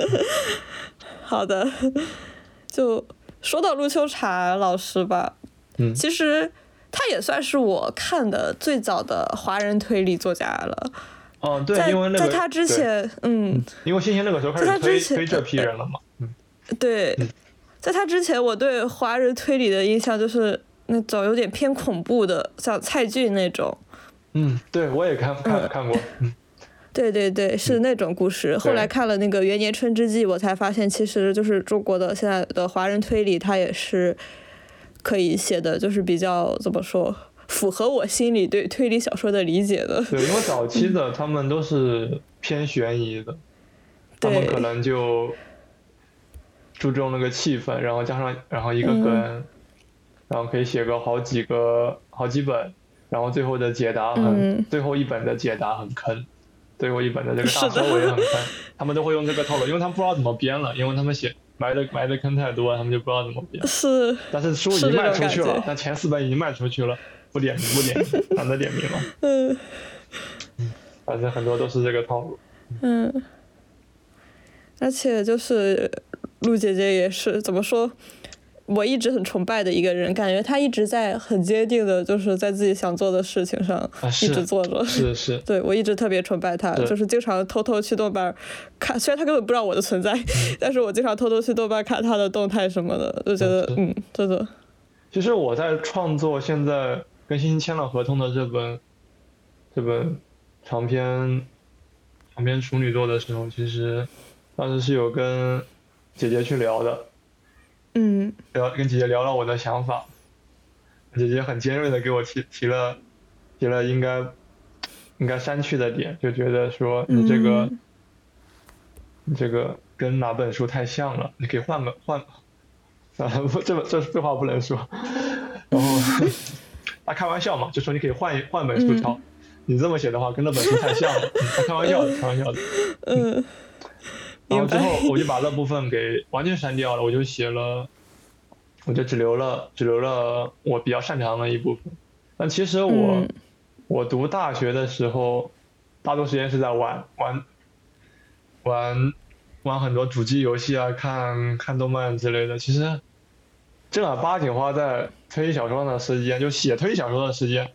(laughs) 好的，就说到陆秋茶老师吧。嗯。其实他也算是我看的最早的华人推理作家了。哦，对，在因为那个在他之前，嗯，因为星星那个时候开始推之前推这批人了嘛，嗯，对，在他之前，我对华人推理的印象就是那种有点偏恐怖的，像蔡骏那种。嗯，对我也看看嗯。看过，嗯，对对对，是那种故事。后来看了那个《元年春之际》，我才发现，其实就是中国的现在的华人推理，它也是可以写的，就是比较怎么说，符合我心里对推理小说的理解的。对，因为早期的他们都是偏悬疑的，他们可能就注重那个气氛，然后加上然后一个嗯。梗，然后可以写个好几个好几本，然后最后的解答很，嗯。最后一本的解答很坑，最后一本的这个大收尾也很坑，他们都会用这个套路，因为他们不知道怎么编了，因为他们写埋的埋的坑太多，他们就不知道怎么编。是，但是书已经卖出去了觉，但前四本已经卖出去了，不点名不点名，懒得点名了。(laughs) 嗯反正很多都是这个套路。嗯，而且就是陆姐姐也是怎么说？我一直很崇拜的一个人，感觉他一直在很坚定的，就是在自己想做的事情上一直做着。是是，(laughs) 对我一直特别崇拜他，就是经常偷偷去豆瓣看，虽然他根本不知道我的存在，(laughs) 但是我经常偷偷去豆瓣看他的动态什么的，就觉得嗯嗯，真的，其实我在创作现在跟星星签了合同的这本这本长篇长篇处女作的时候，其实当时是有跟姐姐去聊的，嗯。聊跟姐姐聊了我的想法，姐姐很尖锐的给我提提了提了应该应该删去的点，就觉得说你这个、嗯。你这个跟哪本书太像了，你可以换个换啊不这这这话不能说，然后他开玩笑嘛，就说你可以换一换本书嗯。抄，你这么写的话跟那本书太像了，开玩笑的开玩笑的。嗯，然后之后我就把那部分给完全删掉了，我就写了，我就只留了只留了我比较擅长的一部分。但其实我、嗯我读大学的时候，大多时间是在玩玩玩玩很多主机游戏啊，看看动漫之类的。其实正儿八经花在推理小说上的时间，就写推理小说的时间，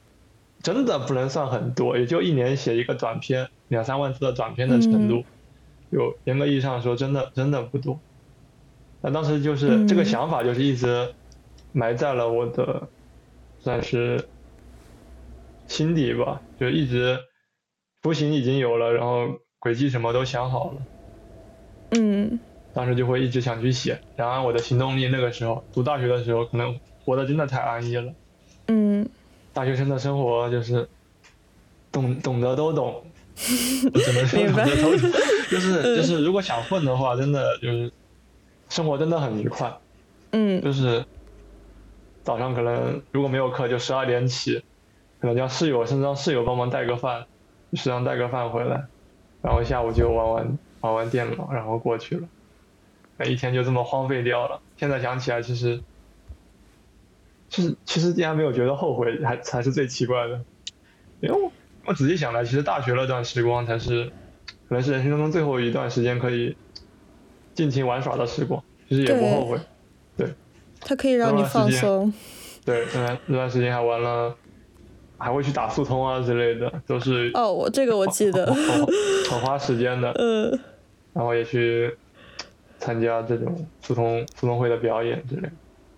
真的不能算很多，也就一年写一个短篇，两三万字的短篇的程度。有严格意义上说，真的真的不多。那当时就是、嗯这个想法，就是一直埋在了我的算是心底吧，就一直雏形已经有了，然后轨迹什么都想好了，嗯当时就会一直想去写。然而我的行动力那个时候读大学的时候，可能活得真的太安逸了。嗯大学生的生活就是懂懂得都懂，(laughs) 只能说懂得都懂，就是就是如果想混的话，真的就是生活真的很愉快，嗯就是早上可能如果没有课就十二点起，可能叫室友甚至让室友帮忙带个饭，食堂带个饭回来，然后下午就玩玩玩玩电脑，然后过去了，那一天就这么荒废掉了。现在想起来，其实。就是其实竟然没有觉得后悔，还才是最奇怪的。因为我我仔细想来，其实大学那段时光才是，可能是人生中最后一段时间可以尽情玩耍的时光，其实也不后悔。对它可以让你放松。对，那段那段时间还玩了，还会去打速通啊之类的，都是哦，我这个我记得。(laughs) 很花时间的。嗯然后也去参加这种速通速通会的表演之类的，啊，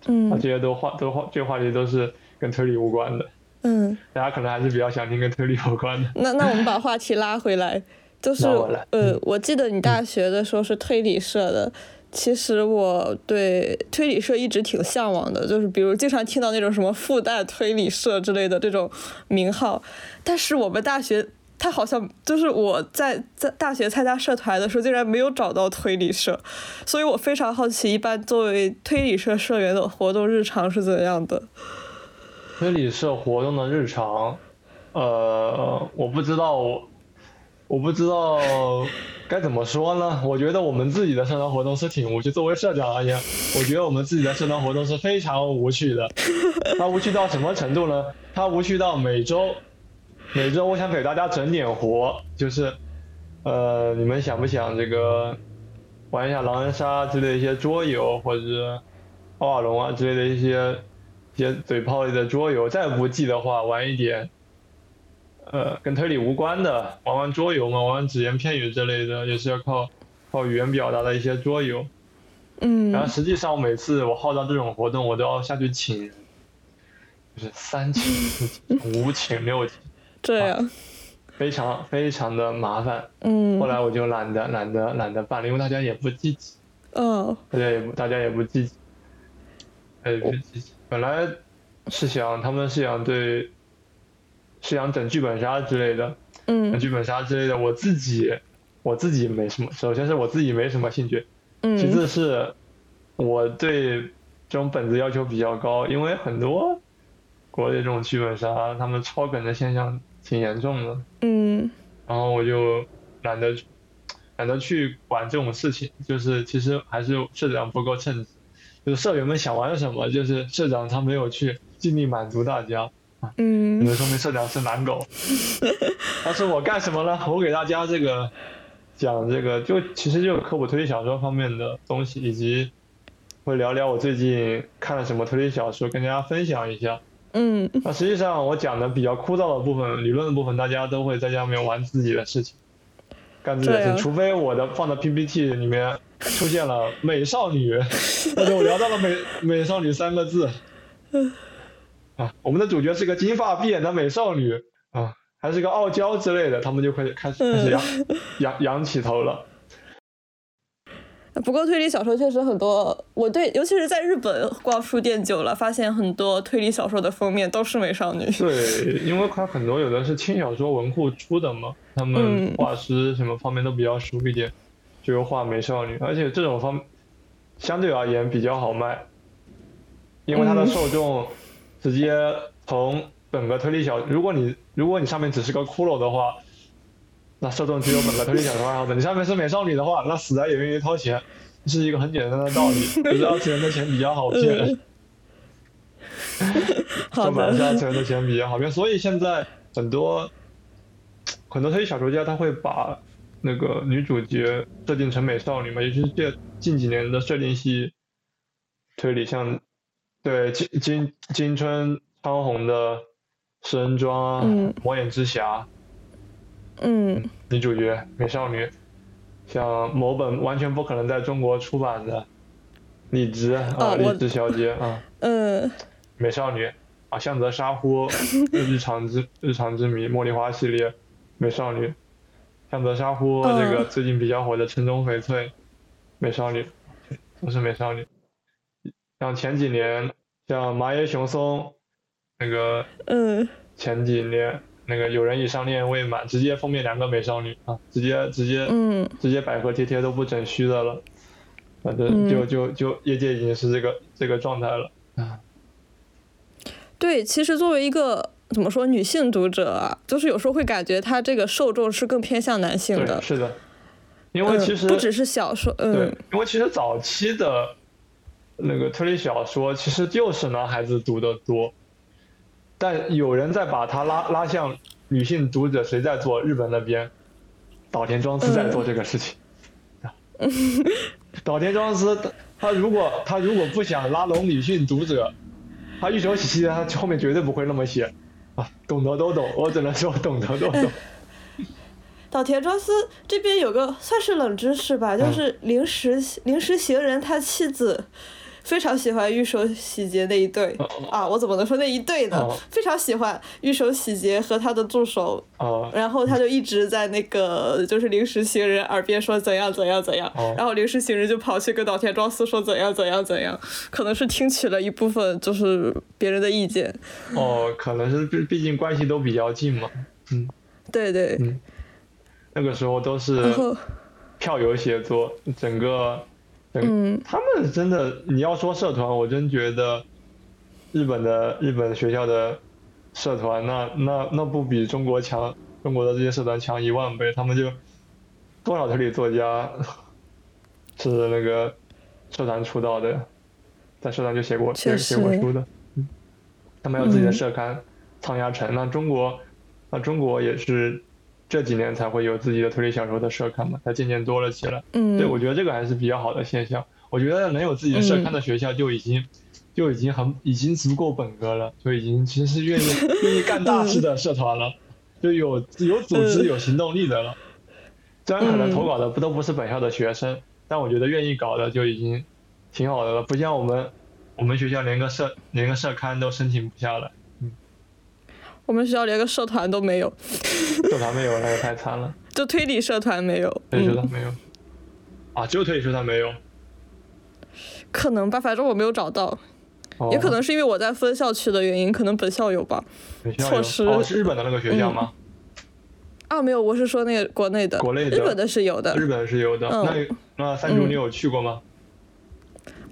嗯这些都话都话这个话题都是跟推理无关的，嗯，大家可能还是比较想听跟推理有关的。那那我们把话题拉回来，就是呃，我记得你大学的时候是推理社的。其实我对推理社一直挺向往的，就是比如经常听到那种什么复旦推理社之类的这种名号，但是我们大学它好像就是我在在大学参加社团的时候，竟然没有找到推理社，所以我非常好奇，一般作为推理社社员的活动日常是怎样的？推理社活动的日常，呃，我不知道，我我不知道该怎么说呢？我觉得我们自己的社团活动是挺无趣。作为社长而言，我觉得我们自己的社团活动是非常无趣的。(laughs) 它无趣到什么程度呢？它无趣到每周，每周我想给大家整点活，就是，呃，你们想不想这个玩一下狼人杀之类的一些桌游，或者是奥瓦隆啊之类的一些一些嘴炮类的桌游，再不济的话玩一点，呃，跟推理无关的，玩玩桌游嘛，玩玩只言片语之类的，也是要靠靠语言表达的一些桌游。嗯，然后实际上每次我号召这种活动，我都要下去请人，就是三请、四请、五请、六请，这样，非常非常的麻烦。嗯，后来我就懒得懒得懒得办了，因为大家也不积极，哦，大家也不大家也不积极，大家也不积极。本来是想他们是想对，是想整剧本杀之类的，整嗯剧本杀之类的，我自己我自己没什么，首先是我自己没什么兴趣，嗯，其次是我对这种本子要求比较高，因为很多国内这种剧本杀，他们抄本的现象挺严重的，嗯。然后我就懒得懒得去管这种事情，就是其实还是社长不够称职，就是社员们想玩什么，就是社长他没有去尽力满足大家，只嗯能说明社长是懒狗。(laughs) 但是我干什么了？我给大家这个讲这个，就其实就是科普推理小说方面的东西，以及会聊聊我最近看了什么推理小说，跟大家分享一下。嗯那实际上我讲的比较枯燥的部分，理论的部分，大家都会在家里面玩自己的事情，干自己的事啊情，除非我的放的 PPT 里面出现了美少女，或者我聊到了美美少女三个字。啊，我们的主角是个金发碧眼的美少女啊，还是个傲娇之类的，他们就会开始开始扬扬扬起头了。(laughs) 不过推理小说确实很多，我对，尤其是在日本逛书店久了，发现很多推理小说的封面都是美少女。对，因为它很多有的是轻小说文库出的嘛，他们嗯画师什么方面都比较熟一点，就有画美少女，而且这种方相对而言比较好卖，因为它的嗯受众直接从本个推理小，如果你如果你上面只是个骷髅的话，那受众只有本个推理小说爱好者，你上面是美少女的话，那死宅也愿意掏钱，是一个很简单的道理，(laughs) 就是二次元的钱比较好骗。嗯好说白了是的，二次元的钱比较好骗，所以现在很多很多推理小说家他会把那个女主角设定成美少女嘛，尤其是这近几年的设定系推理，像对金金金春昌宏的食人庄啊，嗯魔眼之匣嗯。女主角美少女，像某本完全不可能在中国出版的李直啊，李直小姐啊。嗯。美少女啊，向泽沙 (laughs) 呼，日常之日常之谜，茉莉花系列，美少女，向泽沙呼嗯这个最近比较火的城中翡翠，美少女，都是美少女。像前几年，像麻耶雄松，那个嗯。前几年那个有人以上恋未满，直接封面两个美少女啊，直接直接、嗯。直接百合贴贴都不整虚的了，反正嗯。就就就业界已经是这个这个状态了啊。对，其实作为一个怎么说女性读者啊，就是有时候会感觉她这个受众是更偏向男性，的，是的，因为嗯其实、不只是小说，对嗯，因为其实早期的那个推理小说其实就是男孩子读的多，但有人在把它拉拉向女性读者，谁在做？日本那边，岛田庄司在做这个事情。(laughs) 岛田庄司他他如果他如果不想拉拢女性读者，他一手洗系列他后面绝对不会那么写啊，懂得都懂，我只能说懂得都懂。(laughs) 岛田庄司这边有个算是冷知识吧，嗯就是临时临时行人他妻子非常喜欢玉手洗洁那一对。哦啊，我怎么能说那一对呢？哦？非常喜欢玉手洗洁和他的助手，啊、然后他就一直在那个就是临时行人耳边说怎样怎样怎样。哦，然后临时行人就跑去跟岛田庄司说怎样怎样怎样，可能是听取了一部分就是别人的意见，哦，可能是毕毕竟关系都比较近嘛，嗯。对对，嗯。那个时候都是票友写作，整个，整嗯他们真的，你要说社团，我真觉得日本的日本学校的社团，那那那不比中国强，中国的这些社团强一万倍。他们就多少推理作家是那个社团出道的，在社团就写过写写过书的，嗯，他们有自己的嗯社刊，苍芽城。那中国，那中国也是这几年才会有自己的推理小说的社刊嘛，才渐渐多了起来。嗯，对，我觉得这个还是比较好的现象。我觉得能有自己的社刊的学校就已经就已经很已经足够本科了，就已经其实是愿意愿意干大事的社团了，(laughs) 就有有组织有行动力的了。虽然可能投稿的不都不是本校的学生，但我觉得愿意搞的就已经挺好的了，不像我们我们学校连个社连个社刊都申请不下来。嗯，我们学校连个社团都没有，社团没有那个太惨了，就推理社团没有，推理社团没有，啊，只有推理社团没有，可能吧，反正我没有找到。也可能是因为我在分校区的原因，可能本校有吧。措施哦，是日本的那个学校吗？啊，没有，我是说那个国内的。国内的。日本的是有的。日本是有的。那那三竹你有去过吗？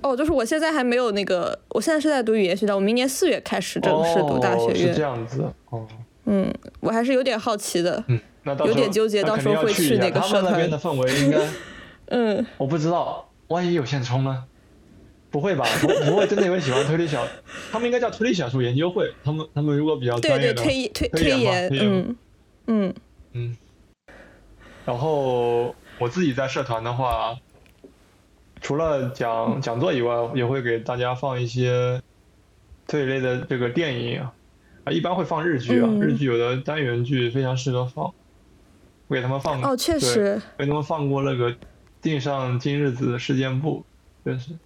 哦，就是我现在还没有那个，我现在是在读语言学校，我明年四月开始正式读大学院。是这样子。哦。嗯，我还是有点好奇的。嗯。那有点纠结，到时候会去哪个社团。那边的氛围应该。(laughs) 嗯。我不知道，万一有现充呢？不会吧？不不会真的有人喜欢推理小，他们应该叫推理小说研究会。他们他们如果比较专业的推推推研，嗯嗯嗯。然后我自己在社团的话，除了讲讲座以外，也会给大家放一些这一类的这个电影啊，一般会放日剧啊，日剧有的单元剧非常适合放，我给他们放哦，确实给他们放过那个《定上今日子事件簿》，确实。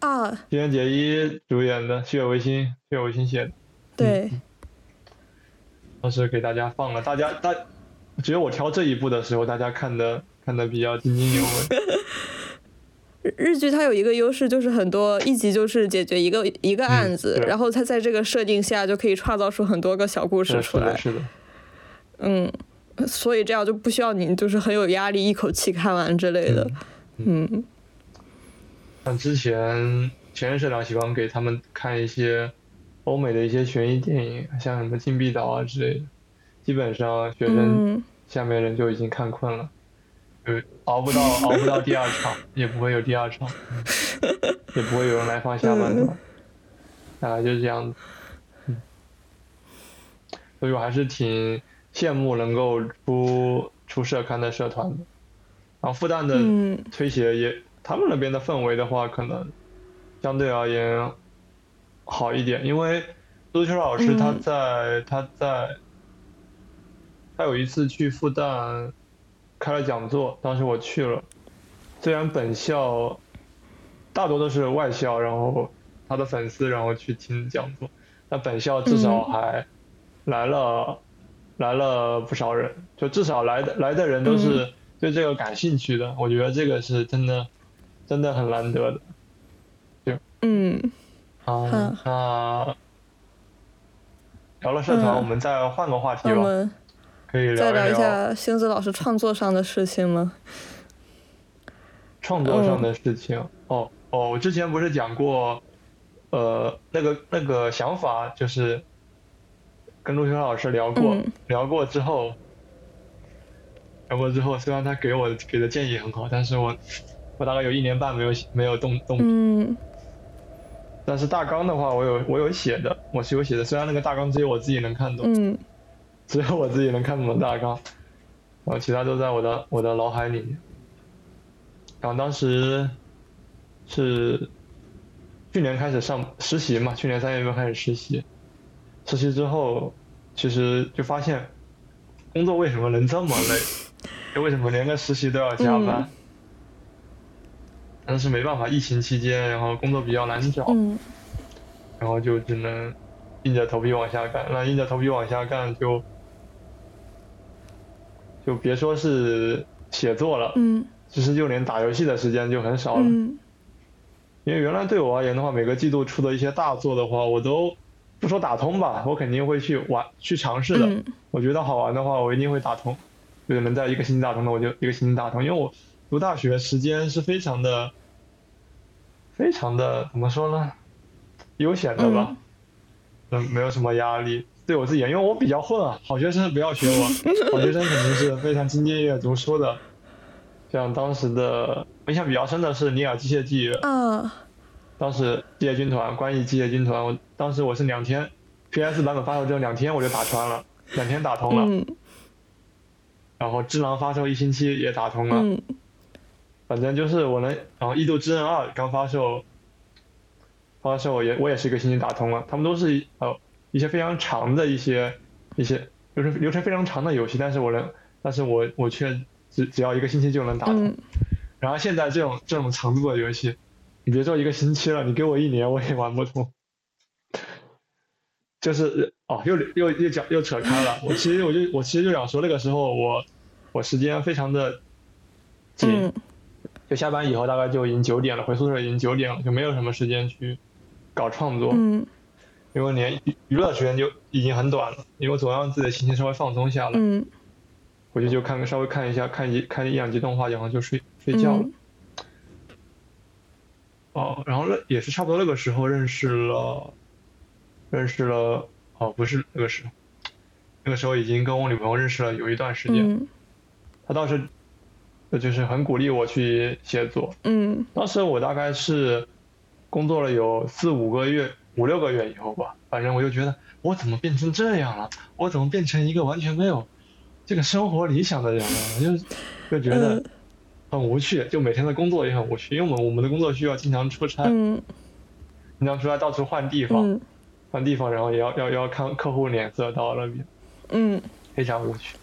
啊，吉原结衣主演的，血维新，血维新写的。对。当时给大家放了，大家大，只有我挑这一部的时候，大家看的看的比较津津有味。(laughs) 日剧它有一个优势，就是很多一集就是解决一个一个案子，然后它在这个设定下就可以创造出很多个小故事出来。是的。嗯，所以这样就不需要你就是很有压力，一口气看完之类的。嗯。像之前前任社长喜欢给他们看一些欧美的一些悬疑电影，像什么《禁闭岛》啊之类的，基本上学生下面人就已经看困了，就熬不到熬不到第二场，也不会有第二场，也不会有人来放下半场，大概就是这样子。所以我还是挺羡慕能够出出社刊的社团的，然后复旦的推协也。他们那边的氛围的话，可能相对而言好一点，因为足球老师他在他在他有一次去复旦开了讲座，当时我去了。虽然本校大多都是外校，然后他的粉丝然后去听讲座，但本校至少还来了来了不少人，就至少来的来的人都是对这个感兴趣的，我觉得这个是真的。真的很难得的，就嗯，啊那聊了社团，我们再换个话题吧，可以再聊一下星子老师创作上的事情吗？创作上的事情，哦哦，我之前不是讲过，呃，那个那个想法就是跟陆秋老师聊过，聊过之后，聊过之后，虽然他给我给的建议很好，但是我。我大概有一年半没有没有动动笔，但是大纲的话，我有我有写的，我是有写的。虽然那个大纲只有我自己能看懂，只有我自己能看懂大纲，(laughs) 然后其他都在我的我的脑海里面。然后当时是去年开始上实习嘛，去年三月份开始实习，实习之后其实就发现工作为什么能这么累？(laughs) 就为什么连个实习都要加班？但是没办法，疫情期间，然后工作比较难找，然后就只能硬着头皮往下干。那硬着头皮往下干，就就别说是写作了，嗯其实就连打游戏的时间就很少了。因为原来对我而言的话，每个季度出的一些大作的话，我都不说打通吧，我肯定会去玩、去尝试的。我觉得好玩的话，我一定会打通。就是能在一个星期打通的，我就一个星期打通，因为我。读大学时间是非常的，非常的怎么说呢？悠闲的吧，嗯，没有什么压力。对我自己，因为我比较混啊，好学生不要学我，(laughs) 好学生肯定是非常兢兢业业读书的。像当时的印象比较深的是《尼尔：机械纪元》，嗯，当时机械军团，关于机械军团，我当时我是两天，PS 版本发售之后两天我就打穿了，两天打通了。然后《智囊》发售一星期也打通了。反正就是我能，然后《异度之刃二》刚发售，发售也我也是一个星期打通了，他们都是呃一些非常长的一些一些流程流程非常长的游戏，但是我能，但是我我却只只要一个星期就能打通。然后现在这种这种长度的游戏，你别说一个星期了，你给我一年我也玩不通。就是哦，又又又讲又扯开了。我其实我就我其实就想说，那个时候我我时间非常的紧，就下班以后大概就已经九点了，回宿舍已经九点了，就没有什么时间去搞创作。嗯，因为连娱乐时间就已经很短了，因为总要让自己的心情稍微放松下来。嗯，回去就看稍微看一下，看一看一两集动画，然后就睡睡觉了。哦，然后那也是差不多那个时候认识了。认识了哦，不是那个时候，那个时候已经跟我女朋友认识了有一段时间。她倒是，就是很鼓励我去写作。嗯。当时我大概是工作了有四五个月、五六个月以后吧，反正我就觉得我怎么变成这样了？我怎么变成一个完全没有这个生活理想的人了？就 (laughs) 就觉得很无趣，就每天的工作也很无趣，因为我们我们的工作需要经常出差，嗯经常出差到处换地方。换地方，然后也要要要看客户脸色到那边，嗯，非常无趣。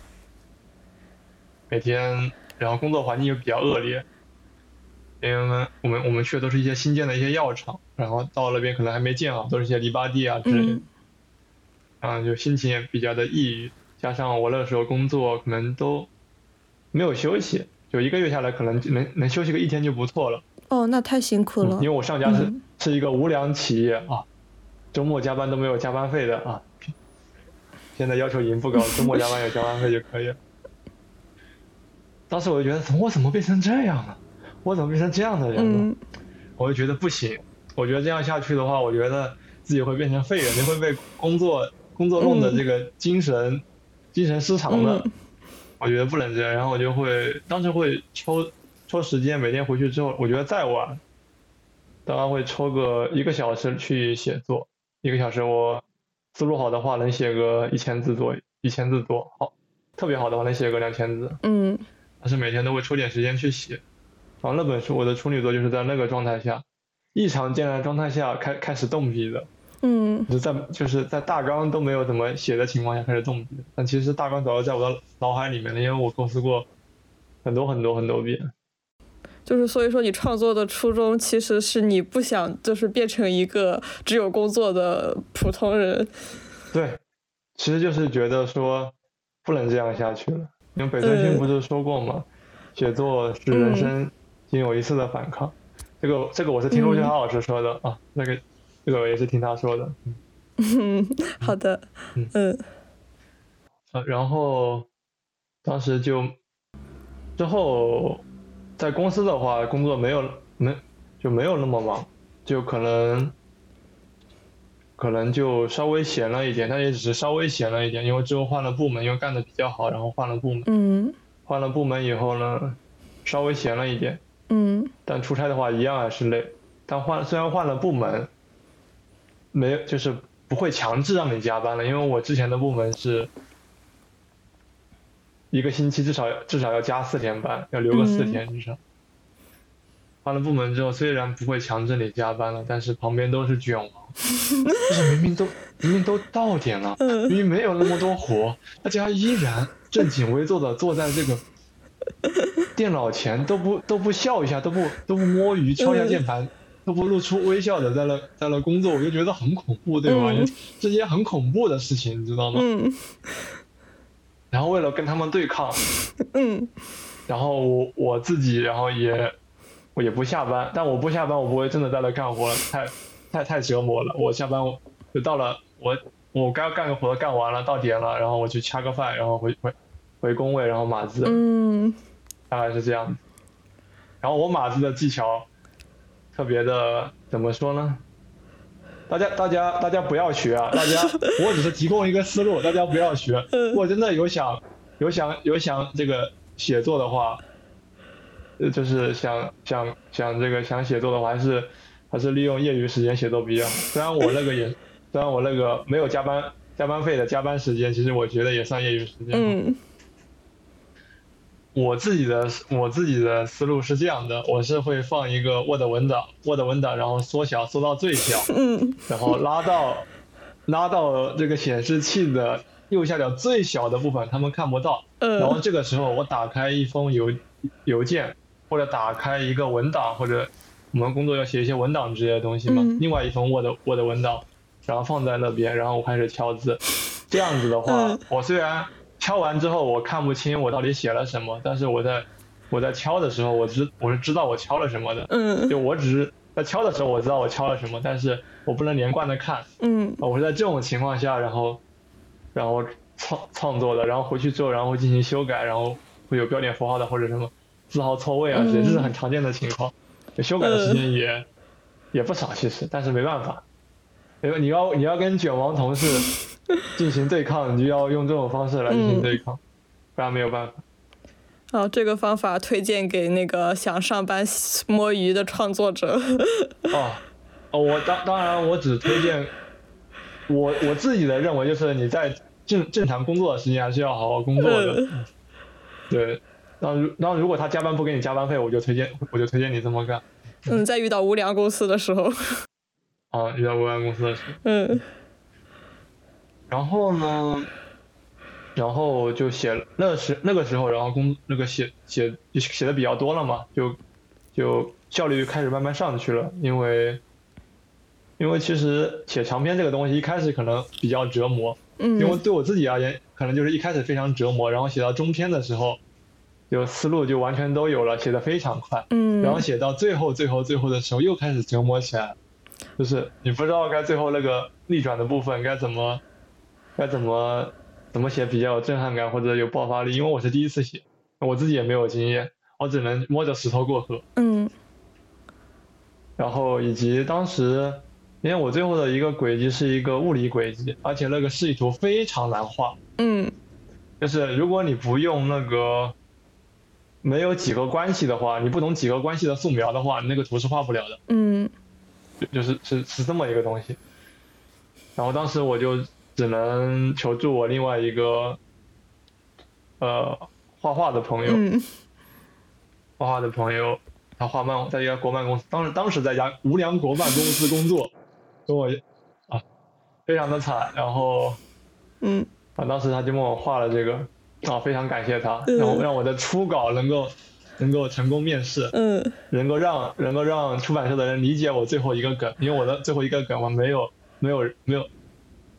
每天，然后工作环境又比较恶劣，因为我们我们去的都是一些新建的一些药厂，然后到那边可能还没建好，都是一些篱笆地啊之类的，然后就心情也比较的抑郁。加上我那时候工作可能都没有休息，就一个月下来可能能能休息个一天就不错了。哦，那太辛苦了。因为我上家是是一个无良企业啊。周末加班都没有加班费的啊！现在要求已经不高，周末加班有加班费就可以了。(laughs) 当时我就觉得，我怎么变成这样了？我怎么变成这样的人了？我就觉得不行，我觉得这样下去的话，我觉得自己会变成废人，你会被工作工作弄的这个精神精神失常的。我觉得不能这样，然后我就会当时会抽抽时间，每天回去之后，我觉得再晚，大概会抽个一个小时去写作。一个小时，我思路好的话能写个一千字左右，一千字多，好，特别好的话能写个两千字。嗯。但是每天都会抽点时间去写，然后那本书我的处女作就是在那个状态下，异常艰难状态下开开始动笔的。嗯。就在就是在大纲都没有怎么写的情况下开始动笔，但其实大纲早就在我的脑海里面了，因为我构思过很多很多很多遍。就是所以说，你创作的初衷其实是你不想就是变成一个只有工作的普通人。对，其实就是觉得说不能这样下去了。因为北村君不是说过吗？写作是人生仅有一次的反抗。这个这个我是听陆俊豪老师说的啊，那个这个我也是听他说的。嗯，(laughs) 好的。嗯嗯。啊，然后当时就之后。在公司的话，工作没有没就没有那么忙，就可能可能就稍微闲了一点，但也只是稍微闲了一点，因为之后换了部门，因为干的比较好，然后换了部门。嗯。换了部门以后呢，稍微闲了一点。嗯。但出差的话一样还是累，但换虽然换了部门，没有就是不会强制让你加班了，因为我之前的部门是。一个星期至少至少要加四天班，要留个四天至少。换了部门之后，虽然不会强制你加班了，但是旁边都是卷王，(laughs) 就是明明都明明都到点了，明明没有那么多活，大家依然正襟危坐的坐在这个 (laughs) 电脑前，都不都不笑一下，都不都不摸鱼，敲一下键盘，都不露出微笑的在那在那工作，我就觉得很恐怖，对吧？这些很恐怖的事情，你知道吗？然后为了跟他们对抗，(laughs) 嗯，然后我我自己，然后也我也不下班，但我不下班，我不会真的在那干活，太太太折磨了。我下班我就到了，我我该干个活干完了，到点了，然后我去掐个饭，然后回回回工位，然后码字，嗯，大概是这样。然后我码字的技巧特别的，怎么说呢？大家，大家，大家不要学啊！大家，(laughs) 我只是提供一个思路，大家不要学。如果真的有想，有想，有想这个写作的话，呃，就是想想想这个想写作的话，还是还是利用业余时间写作比较好。虽然我那个也，(laughs) 虽然我那个没有加班加班费的加班时间，其实我觉得也算业余时间。嗯。我自己的我自己的思路是这样的，我是会放一个 Word 文档，Word 文档，然后缩小缩到最小，(laughs) 嗯然后拉到拉到这个显示器的右下角最小的部分，他们看不到。然后嗯这个时候我打开一封邮邮件，或者打开一个文档，或者我们工作要写一些文档之类的东西嘛，嗯另外一封 Word Word 文档，然后放在那边，然后我开始敲字。这样子的话，嗯我虽然敲完之后我看不清我到底写了什么，但是我在我在敲的时候，我知我是知道我敲了什么的。嗯就我只是在敲的时候我知道我敲了什么，但是我不能连贯的看。嗯我是在这种情况下，然后，然后创创作的，然后回去之后，然后进行修改，然后会有标点符号的或者什么字号错位啊，嗯这这是很常见的情况。修改的时间也、也不少，其实，但是没办法，因为你要你要跟卷王同事 (laughs) 进行对抗，你就要用这种方式来进行对抗，不然没有办法。哦，这个方法推荐给那个想上班摸鱼的创作者。(laughs) 哦，哦，我当当然我只推荐我我自己的认为就是你在正正常工作的时间还是要好好工作的。嗯 (laughs) 对，然后如然后如果他加班不给你加班费，我就推荐我就推荐你这么干。嗯，在遇到无良公司的时候，啊，遇到无良公司的时候，嗯然后呢，然后就写那时那个时候，然后工那个写写就写的比较多了嘛，就就效率开始慢慢上去了，因为因为其实写长篇这个东西一开始可能比较折磨，嗯。因为嗯对我自己而言，可能就是一开始非常折磨，然后写到中篇的时候，就思路就完全都有了，写的非常快。嗯，然后写到最后、最后、最后的时候，又开始折磨起来，就是你不知道该最后那个逆转的部分该怎么，该怎么怎么写比较有震撼感或者有爆发力，因为我是第一次写，我自己也没有经验，我只能摸着石头过河。嗯然后以及当时，因为我最后的一个轨迹是一个物理轨迹，而且那个示意图非常难画，嗯就是如果你不用那个没有几何关系的话，你不懂几何关系的素描的话，你那个图是画不了的。嗯就就是是是这么一个东西。然后当时我就只能求助我另外一个呃画画的朋友，嗯。画画的朋友，他画漫在一家国漫公司，当时当时在一家无良国漫公司工作，(laughs) 跟我啊非常的惨，然后嗯。啊当时他就帮我画了这个，啊非常感谢他，让我让我的初稿能够能够成功面试，嗯。能够让能够让出版社的人理解我最后一个梗，因为我的最后一个梗我没有没有没有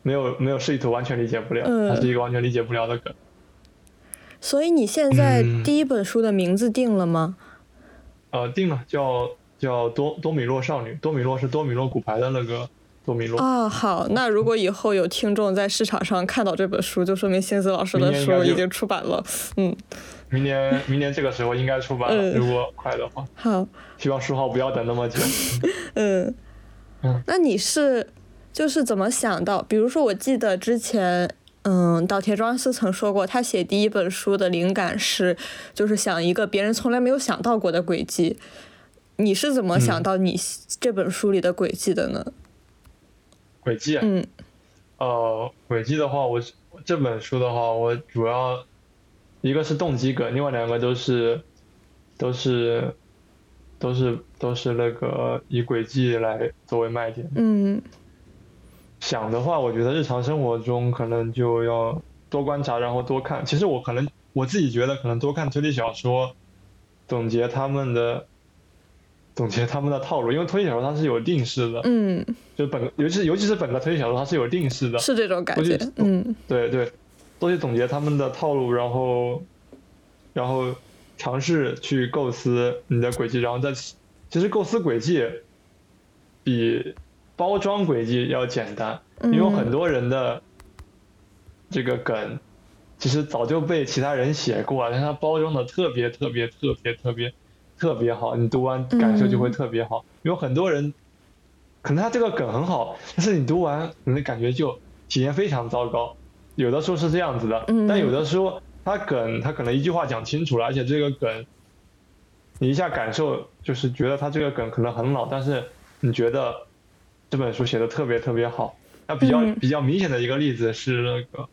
没有没有示意图完全理解不了，嗯它是一个完全理解不了的梗。所以你现在嗯第一本书的名字定了吗？呃，定了，叫叫多多米诺少女，多米诺是多米诺骨牌的那个多米诺。啊，好，那如果以后有听众在市场上看到这本书，就说明星子老师的书已经出版了。嗯，明年明年这个时候应该出版了，嗯如果快的话，好，希望书号不要等那么久。(laughs) 嗯嗯，那你是就是怎么想到？比如说，我记得之前。嗯，岛田庄司曾说过，他写第一本书的灵感是，就是想一个别人从来没有想到过的轨迹。你是怎么想嗯到你这本书里的轨迹的呢？轨迹，嗯呃，轨迹的话，我这本书的话，我主要一个是动机梗，另外两个都是都是都是都是那个以轨迹来作为卖点。嗯想的话，我觉得日常生活中可能就要多观察，然后多看。其实我可能我自己觉得，可能多看推理小说，总结他们的总结他们的套路，因为推理小说它是有定式的，嗯，就本尤其是尤其是本科推理小说它是有定式的，是这种感觉。嗯对对，多去总结他们的套路，然后然后尝试去构思你的轨迹，然后再其实构思轨迹比包装轨迹要简单，因为很多人的这个梗其实早就被其他人写过了，但他包装的特别特别特别特别特别好，你读完感受就会特别好。有很多人可能他这个梗很好，但是你读完你的感觉就体验非常糟糕。有的时候是这样子的，嗯但有的时候他梗他可能一句话讲清楚了，而且这个梗你一下感受就是觉得他这个梗可能很老，但是你觉得这本书写的特别特别好。那比较、嗯比较明显的一个例子是那个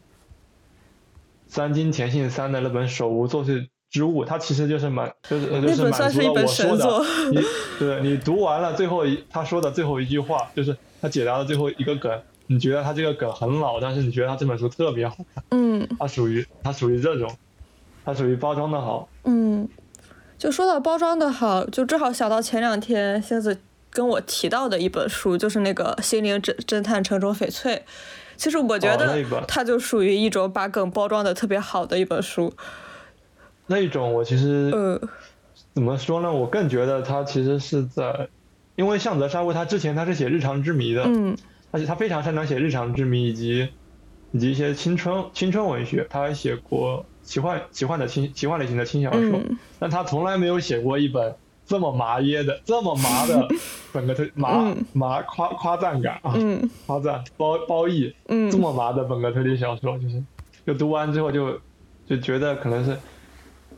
三金田信三的那本《手无作祟之物，它其实就是满就是就那是满足了我说本神作的。你对你读完了最后一他说的最后一句话，就是他解答的最后一个梗，你觉得他这个梗很老，但是你觉得他这本书特别好看，(laughs) 嗯它属于它属于这种，它属于包装的好。嗯，就说到包装的好，就正好想到前两天星子跟我提到的一本书，就是那个《心灵侦侦探城中翡翠》。其实我觉得它就属于一种把梗包装的特别好的一本书。那一种我其实呃，怎么说呢？我更觉得他其实是在，因为向泽沙悟他之前他是写日常之谜的，嗯而且他非常擅长写日常之谜以及以及一些青春青春文学，他还写过奇幻奇幻的轻奇幻类型的轻小说，嗯但他从来没有写过一本这么麻耶的这么麻的 (laughs) 本格推麻嗯。麻夸夸赞感啊，嗯。夸赞褒褒义嗯。这么麻的本格推理小说，就是就读完之后就就觉得可能是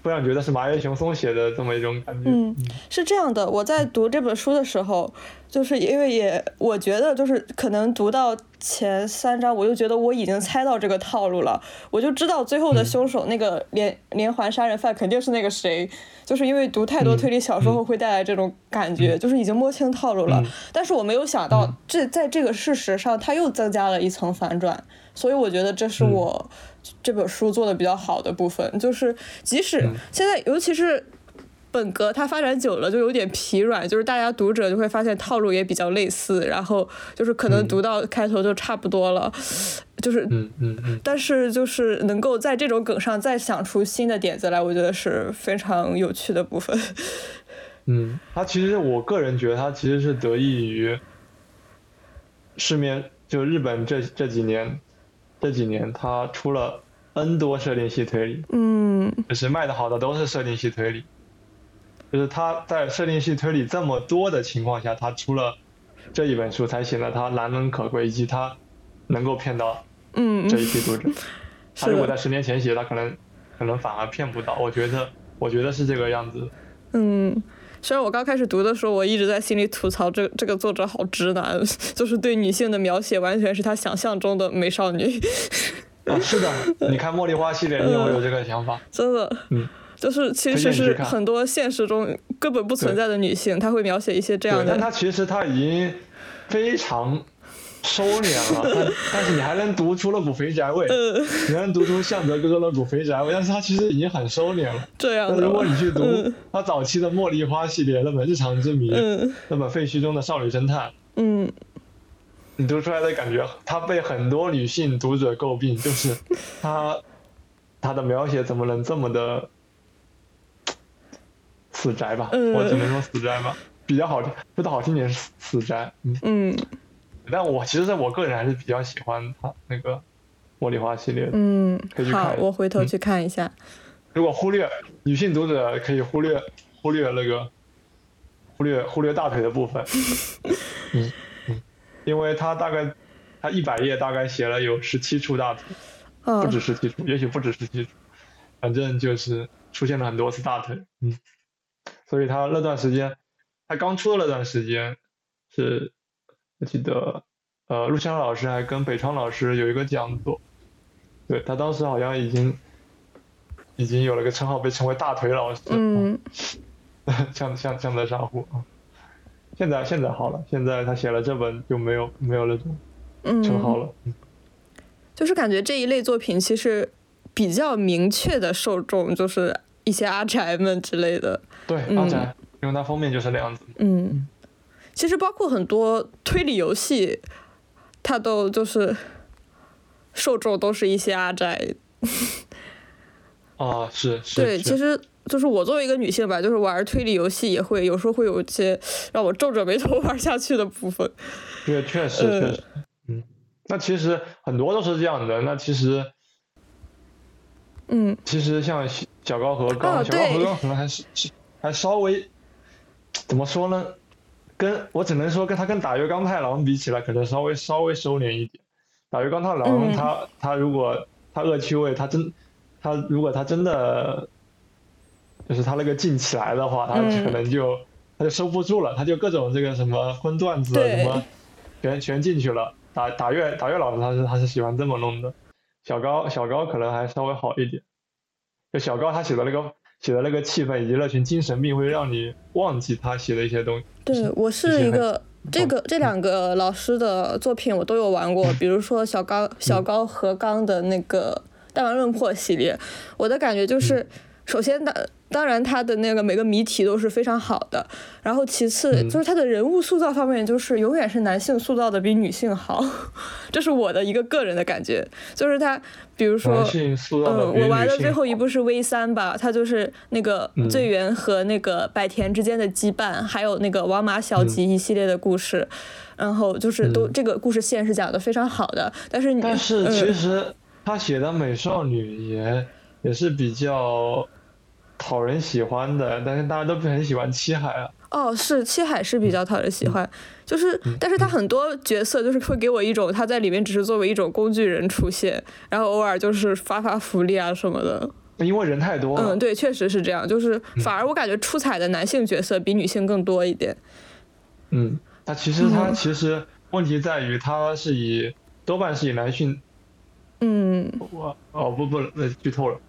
会让觉得是麻叶雄松写的这么一种感觉。嗯，是这样的，我在读这本书的时候，就是因为也我觉得就是可能读到前三章，我就觉得我已经猜到这个套路了，我就知道最后的凶手、那个连连环杀人犯肯定是那个谁，就是因为读太多推理小说后会带来这种感觉，就是已经摸清套路了。嗯但是我没有想到这在这个事实上，它又增加了一层反转，所以我觉得这是嗯。我这本书做的比较好的部分，就是即使嗯。现在，尤其是本格它发展久了就有点疲软，就是大家读者就会发现套路也比较类似，然后就是可能嗯。读到开头就差不多了，就是。嗯嗯嗯，但是就是能够在这种梗上再想出新的点子来，我觉得是非常有趣的部分。(laughs) 嗯，它其实我个人觉得它其实是得益于市面，就日本这这几年这几年他出了 N 多设定系推理，嗯就是卖的好的都是设定系推理，就是他在设定系推理这么多的情况下，他出了这一本书，才显得他难能可贵，以及他能够骗到嗯，这一批读者。(laughs) 他，如果在十年前写，他可能可能反而骗不到。我觉得我觉得是这个样子。嗯。虽然我刚开始读的时候，我一直在心里吐槽这这个作者好直男，就是对女性的描写完全是他想象中的美少女。啊，是的，你看茉莉花系列，(laughs) 你有没有这个想法？真的，嗯，就是其实是很多现实中根本不存在的女性，她会描写一些这样的，但她，其实她已经非常收敛了，但 (laughs) 但是你还能读出了股肥宅味，呃，你能读出向泽哥哥那股肥宅味，但是他其实已经很收敛了。这样如果你去读嗯。他早期的茉莉花系列那本《日常之谜》，嗯。那本废墟中的少女侦探，嗯。你读出来的感觉，他被很多女性读者诟病，就是他他的描写怎么能这么的死宅吧？嗯。我只能说死宅吧，比较好听，说的好听点是死死宅。嗯，嗯但我其实在我个人还是比较喜欢他那个茉莉花系列的。嗯可以，去好，看我回头去看一下，如果忽略女性读者，可以忽略忽略那个忽略忽略大腿的部分。(laughs) 嗯嗯，因为他大概他一百页大概写了有十七处大腿。啊不止十七处，也许不止十七处，反正就是出现了很多次大腿，嗯，所以他那段时间，他刚出的那段时间，是我记得，呃，陆湘老师还跟北川老师有一个讲座，对他当时好像已经已经有了个称号，被称为大腿老师，嗯。像像像在上户啊，现在现在好了，现在他写了这本就没有没有那种称号嗯，了，嗯。就是感觉这一类作品其实比较明确的受众就是一些阿宅们之类的，对，嗯。阿宅，因为它封面就是那样子。嗯，其实包括很多推理游戏，它都就是受众都是一些阿宅。啊，是是，对，其实就是我作为一个女性吧，就是玩推理游戏也会有时候会有一些让我皱着眉头玩下去的部分。对，确实呃确实，嗯，那其实很多都是这样的。那其实嗯其实像小小高和刚，哦小高和可能还是是还稍微怎么说呢？跟我只能说跟他跟打月刚太郎比起来，可能稍微稍微收敛一点。打月刚太郎嗯他他如果他恶趣味，他真他如果他真的就是他那个劲起来的话，他嗯可能就他就收不住了，他就各种这个什么荤段子什么全全进去了。打打月打月老师他是他是喜欢这么弄的，小高小高可能还稍微好一点。就小高他写的那个写的那个气氛以及那群精神病，会让你忘记他写的一些东西。对我是一个这个这两个老师的作品我都有玩过，比如说小高小高和刚的那个《弹丸论破》系列，我的感觉就是，首先当。当然，他的那个每个谜题都是非常好的。然后，其次就是他的人物塑造方面，就是永远是男性塑造的比女性好，(laughs) 这是我的一个个人的感觉。就是他，比如说，嗯，我玩的最后一部是 V 三吧，它就是那个醉原和那个百田之间的羁绊，还有那个王马小吉一系列的故事，然后就是都这个故事线是讲的非常好的。但是你，但是其实他写的美少女也也是比较。讨人喜欢的，但是大家都不很喜欢七海啊。哦，是七海是比较讨人喜欢，就是，但是他很多角色就是会给我一种他在里面只是作为一种工具人出现，然后偶尔就是发发福利啊什么的。因为人太多了。嗯，对，确实是这样，就是反而我感觉出彩的男性角色比女性更多一点。嗯，他其实他其实问题在于他是以多半是以男性。嗯，我哦不不，那剧透了。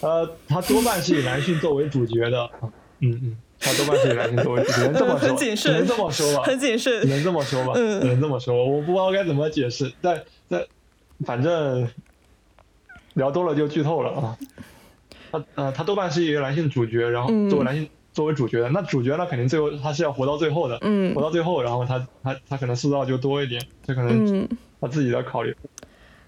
呃，他多半是以男性作为主角的。嗯嗯，他多半是以男性作为主角，(laughs) 能这么说，只能这么说吧，很谨慎，只能这么说吧，嗯，只能这么说。我不知道该怎么解释，但但反正聊多了就剧透了啊。他呃，他多半是一个男性主角，然后作为男性作为主角的，那主角呢，肯定最后他是要活到最后的，嗯，活到最后，然后他他他可能塑造就多一点，这可能他自己的考虑。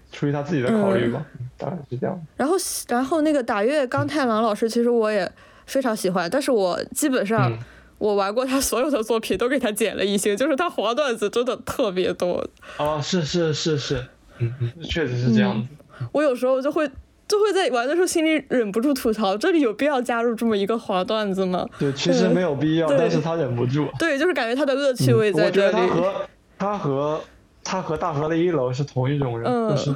出于他自己的考虑吧，大概是这样。然后，然后那个打月刚太郎老师，其实我也非常喜欢，但是我基本上我玩过他所有的作品，都给他减了一星，就是他黄段子真的特别多。哦，是是是是，嗯嗯，确实是这样子。我有时候就会就会在玩的时候心里忍不住吐槽，这里有必要加入这么一个黄段子吗？对，其实没有必要，但是他忍不住。对，就是感觉他的恶趣味在这里。我觉得他和他和。他和大河的一楼是同一种人，就是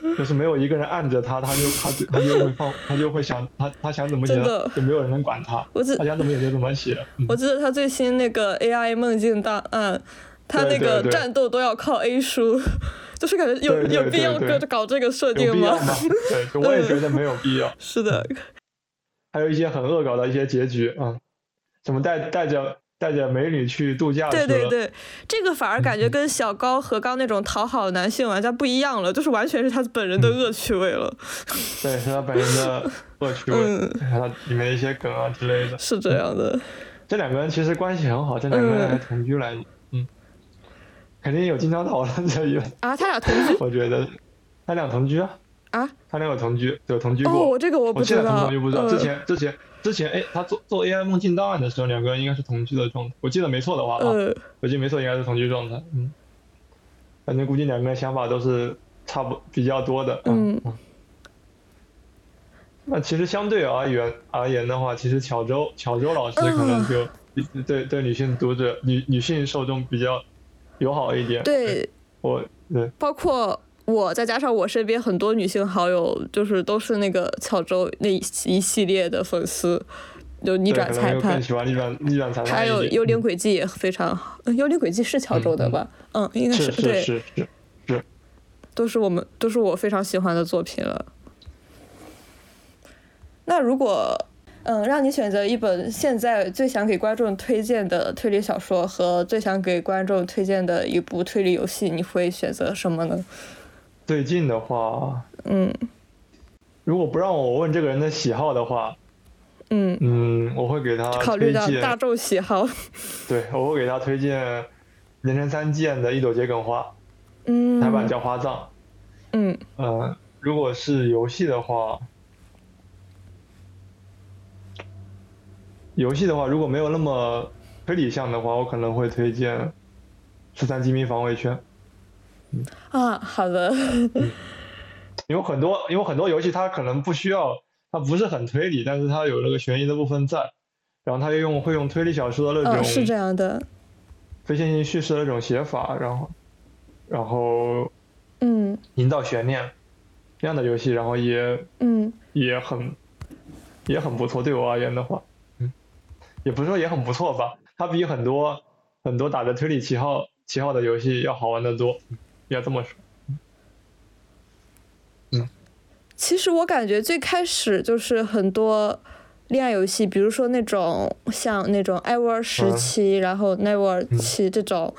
(laughs) 就是没有一个人按着他，他就他就他就会放，(laughs) 他就会想他他想怎么写，就没有人能管他。他想怎么写就怎么写。(laughs) 我记得他最新那个 AI 梦境档案，他那个战斗都要靠 A 书，就是感觉有有必要搞搞这个设定吗？对，我也觉得没有必要。是的，还有一些很恶搞的一些结局啊，怎么带带着。带着美女去度假对对对，这个反而感觉跟小高和刚那种讨好男性玩家不一样了，就是完全是他本人的恶趣味了。对，是他本人的 (laughs) 恶趣味，他里面的一些梗啊之类的。是这样的。这两个人其实关系很好，这两个人还同居来，嗯，肯定有经常讨论这一啊，他俩同居？(laughs) 我觉得他俩同居啊。啊？他俩有同居，有同居过。哦，这个我不知道。同居不知道，之前之前。之前哎，他做做 AI 梦境档案的时候，两个人应该是同居的状态。我记得没错的话啊，我记得没错，应该是同居状态。嗯，反正估计两个人想法都是差不比较多的。嗯。那其实相对而言而言的话，其实巧周巧周老师可能就对对女性读者女女性受众比较友好一点。对，我对包括。我再加上我身边很多女性好友，就是都是那个乔周那一系列的粉丝，就逆转裁判，喜欢逆转逆转裁判，还有幽灵轨迹也非常好。幽灵轨迹是乔周的吧？嗯，应该是对，是是是，都是我们都是我非常喜欢的作品了。那如果嗯，让你选择一本现在最想给观众推荐的推理小说和最想给观众推荐的一部推理游戏，你会选择什么呢？最近的话，嗯，如果不让我问这个人的喜好的话，嗯。嗯，我会给他考虑到大众喜好，对，我会给他推荐连城三剑的一朵桔梗花，嗯，台版叫花葬，嗯。呃，如果是游戏的话，游戏的话如果没有那么推理向的话，我可能会推荐十三机密防卫圈。啊，好的。有很多，因为很多游戏它可能不需要，它不是很推理，但是它有那个悬疑的部分在，然后它又用会用推理小说的那种，是这样的，非线性叙事的那种写法，然后，然后，嗯，营造悬念，这样的游戏，然后也，嗯，也很，也很不错。对我而言的话，嗯，也不是说也很不错吧，它比很多很多打着推理旗号。旗号的游戏要好玩的多，要这么说。嗯，其实我感觉最开始就是很多恋爱游戏，比如说那种像那种艾沃尔时期，然后奈沃尔期这种，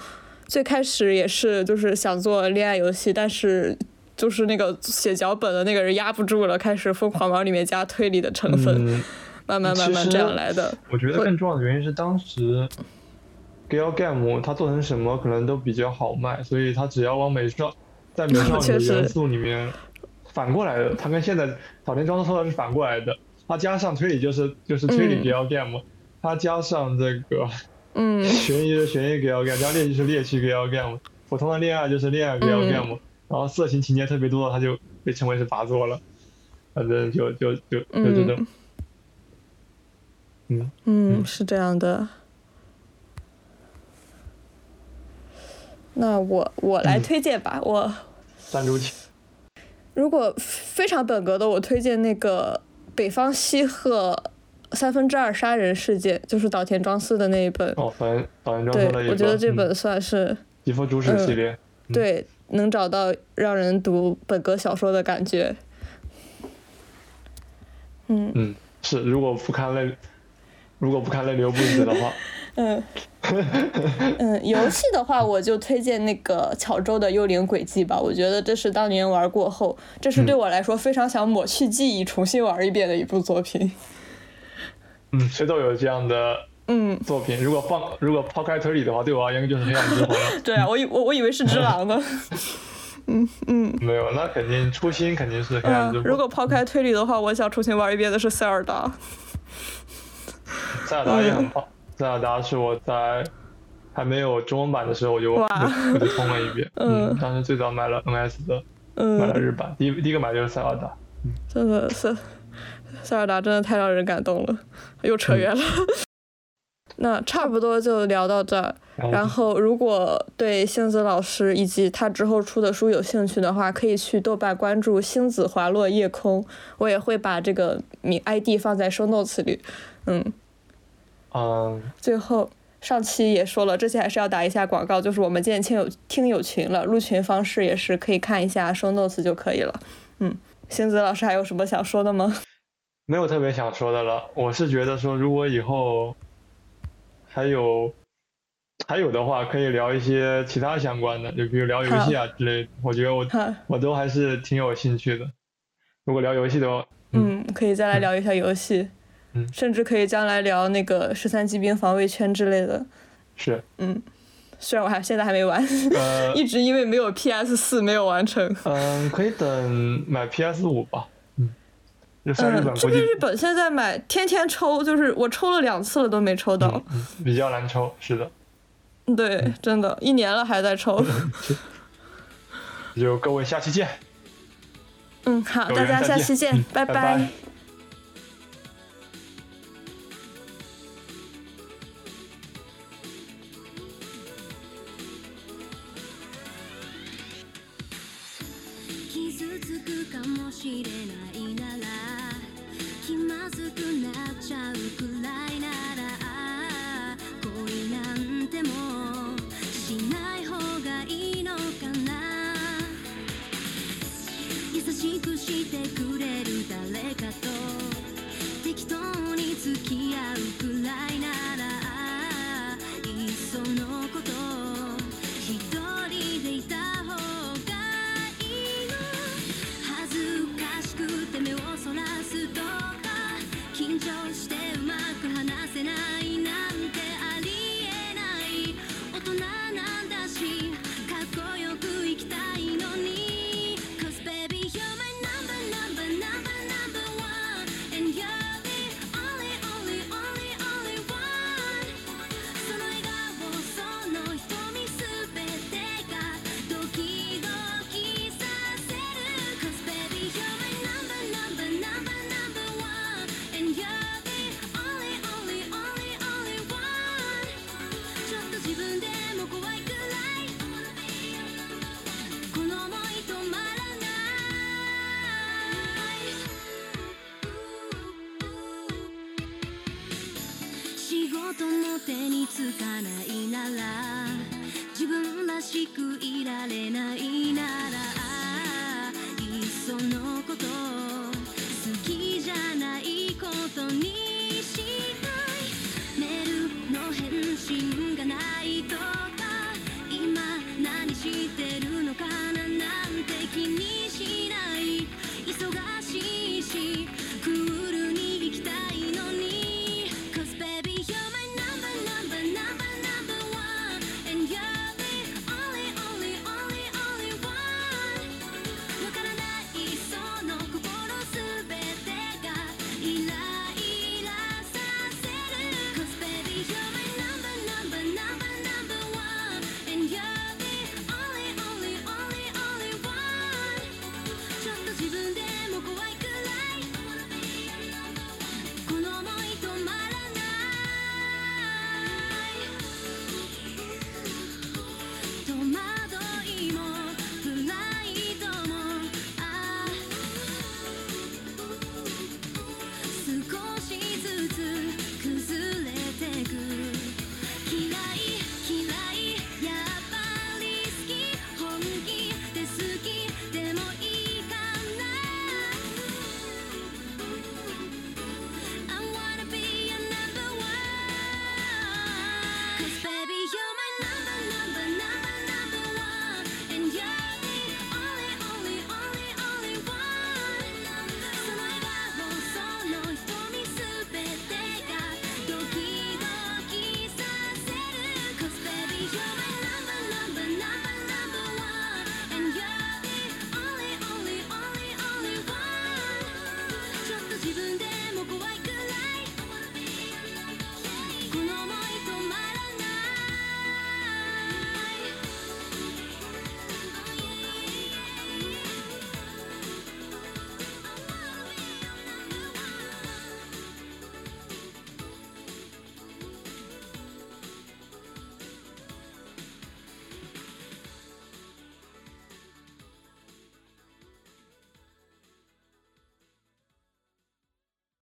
最开始也是就是想做恋爱游戏，但是就是那个写脚本的那个人压不住了，开始疯狂往里面加推理的成分，慢慢慢慢这样来的。我觉得更重要的原因是当时 Gal Game 它做成什么可能都比较好卖，所以它只要往美少在美 (laughs) 少女的元素里面反过来的，它跟现在早田庄说的是反过来的。它加上推理就是就是推理 Gal game，它加上这个，嗯，(laughs) 悬疑的悬疑 Gal game，加猎奇是猎奇 Gal game，普通的恋爱就是恋爱 Gal game，然后色情情节特别多的，它就被称为是拔作了，反正就就就就这种，嗯。嗯是这样的，那我我来推荐吧，我三周起，如果非常本格的，我推荐那个。北方西鹤三分之二杀人事件，就是岛田庄司的那一本。哦，反正岛田庄司的对，我觉得这本算是。一夫主史系列。对，能找到让人读本格小说的感觉。嗯。嗯，是，如果不看泪，如果不看泪流不止的话。嗯。(laughs) 嗯，游戏的话，我就推荐那个巧周的《幽灵轨迹》吧。我觉得这是当年玩过后，这是对我来说非常想抹去记忆、重新玩一遍的一部作品。嗯，谁都有这样的嗯作品。如果放，如果抛开推理的话，对我而言就是黑暗之魂了。(laughs) 对啊，我以我我以为是只狼呢。(laughs) 嗯嗯。没有，那肯定初心肯定是黑暗之魂。如果抛开推理的话，我想重新玩一遍的是塞尔达。塞尔达也很棒。塞尔达是我在还没有中文版的时候，我就我就通了一遍。(laughs) 嗯，当时最早买了 NS 的，买了日版，第一第一个买就是塞尔达。真的塞塞尔达真的太让人感动了，又扯远了。(laughs) 那差不多就聊到这儿。然后，如果对星子老师以及他之后出的书有兴趣的话，可以去豆瓣关注星子滑落夜空，我也会把这个名 ID 放在 show notes 里。嗯。嗯，最后上期也说了，这期还是要打一下广告，就是我们建听友听友群了，入群方式也是可以看一下收 notes 就可以了。嗯，星子老师还有什么想说的吗？没有特别想说的了，我是觉得说，如果以后还有还有的话，可以聊一些其他相关的，就比如聊游戏啊之类的，我觉得我我都还是挺有兴趣的。如果聊游戏的话，嗯，可以再来聊一下游戏。甚至可以将来聊那个十三机兵防卫圈之类的。是。嗯，虽然我还现在还没玩，(laughs) 一直因为没有 PS 四没有完成。嗯，可以等买 PS 五吧。嗯。日本这边日本现在买天天抽，就是我抽了两次了都没抽到。嗯，比较难抽，是的。对，真的，一年了还在抽。(laughs) 就各位下期见。嗯，好，大家下期见，拜拜。しくらいならいっそのこと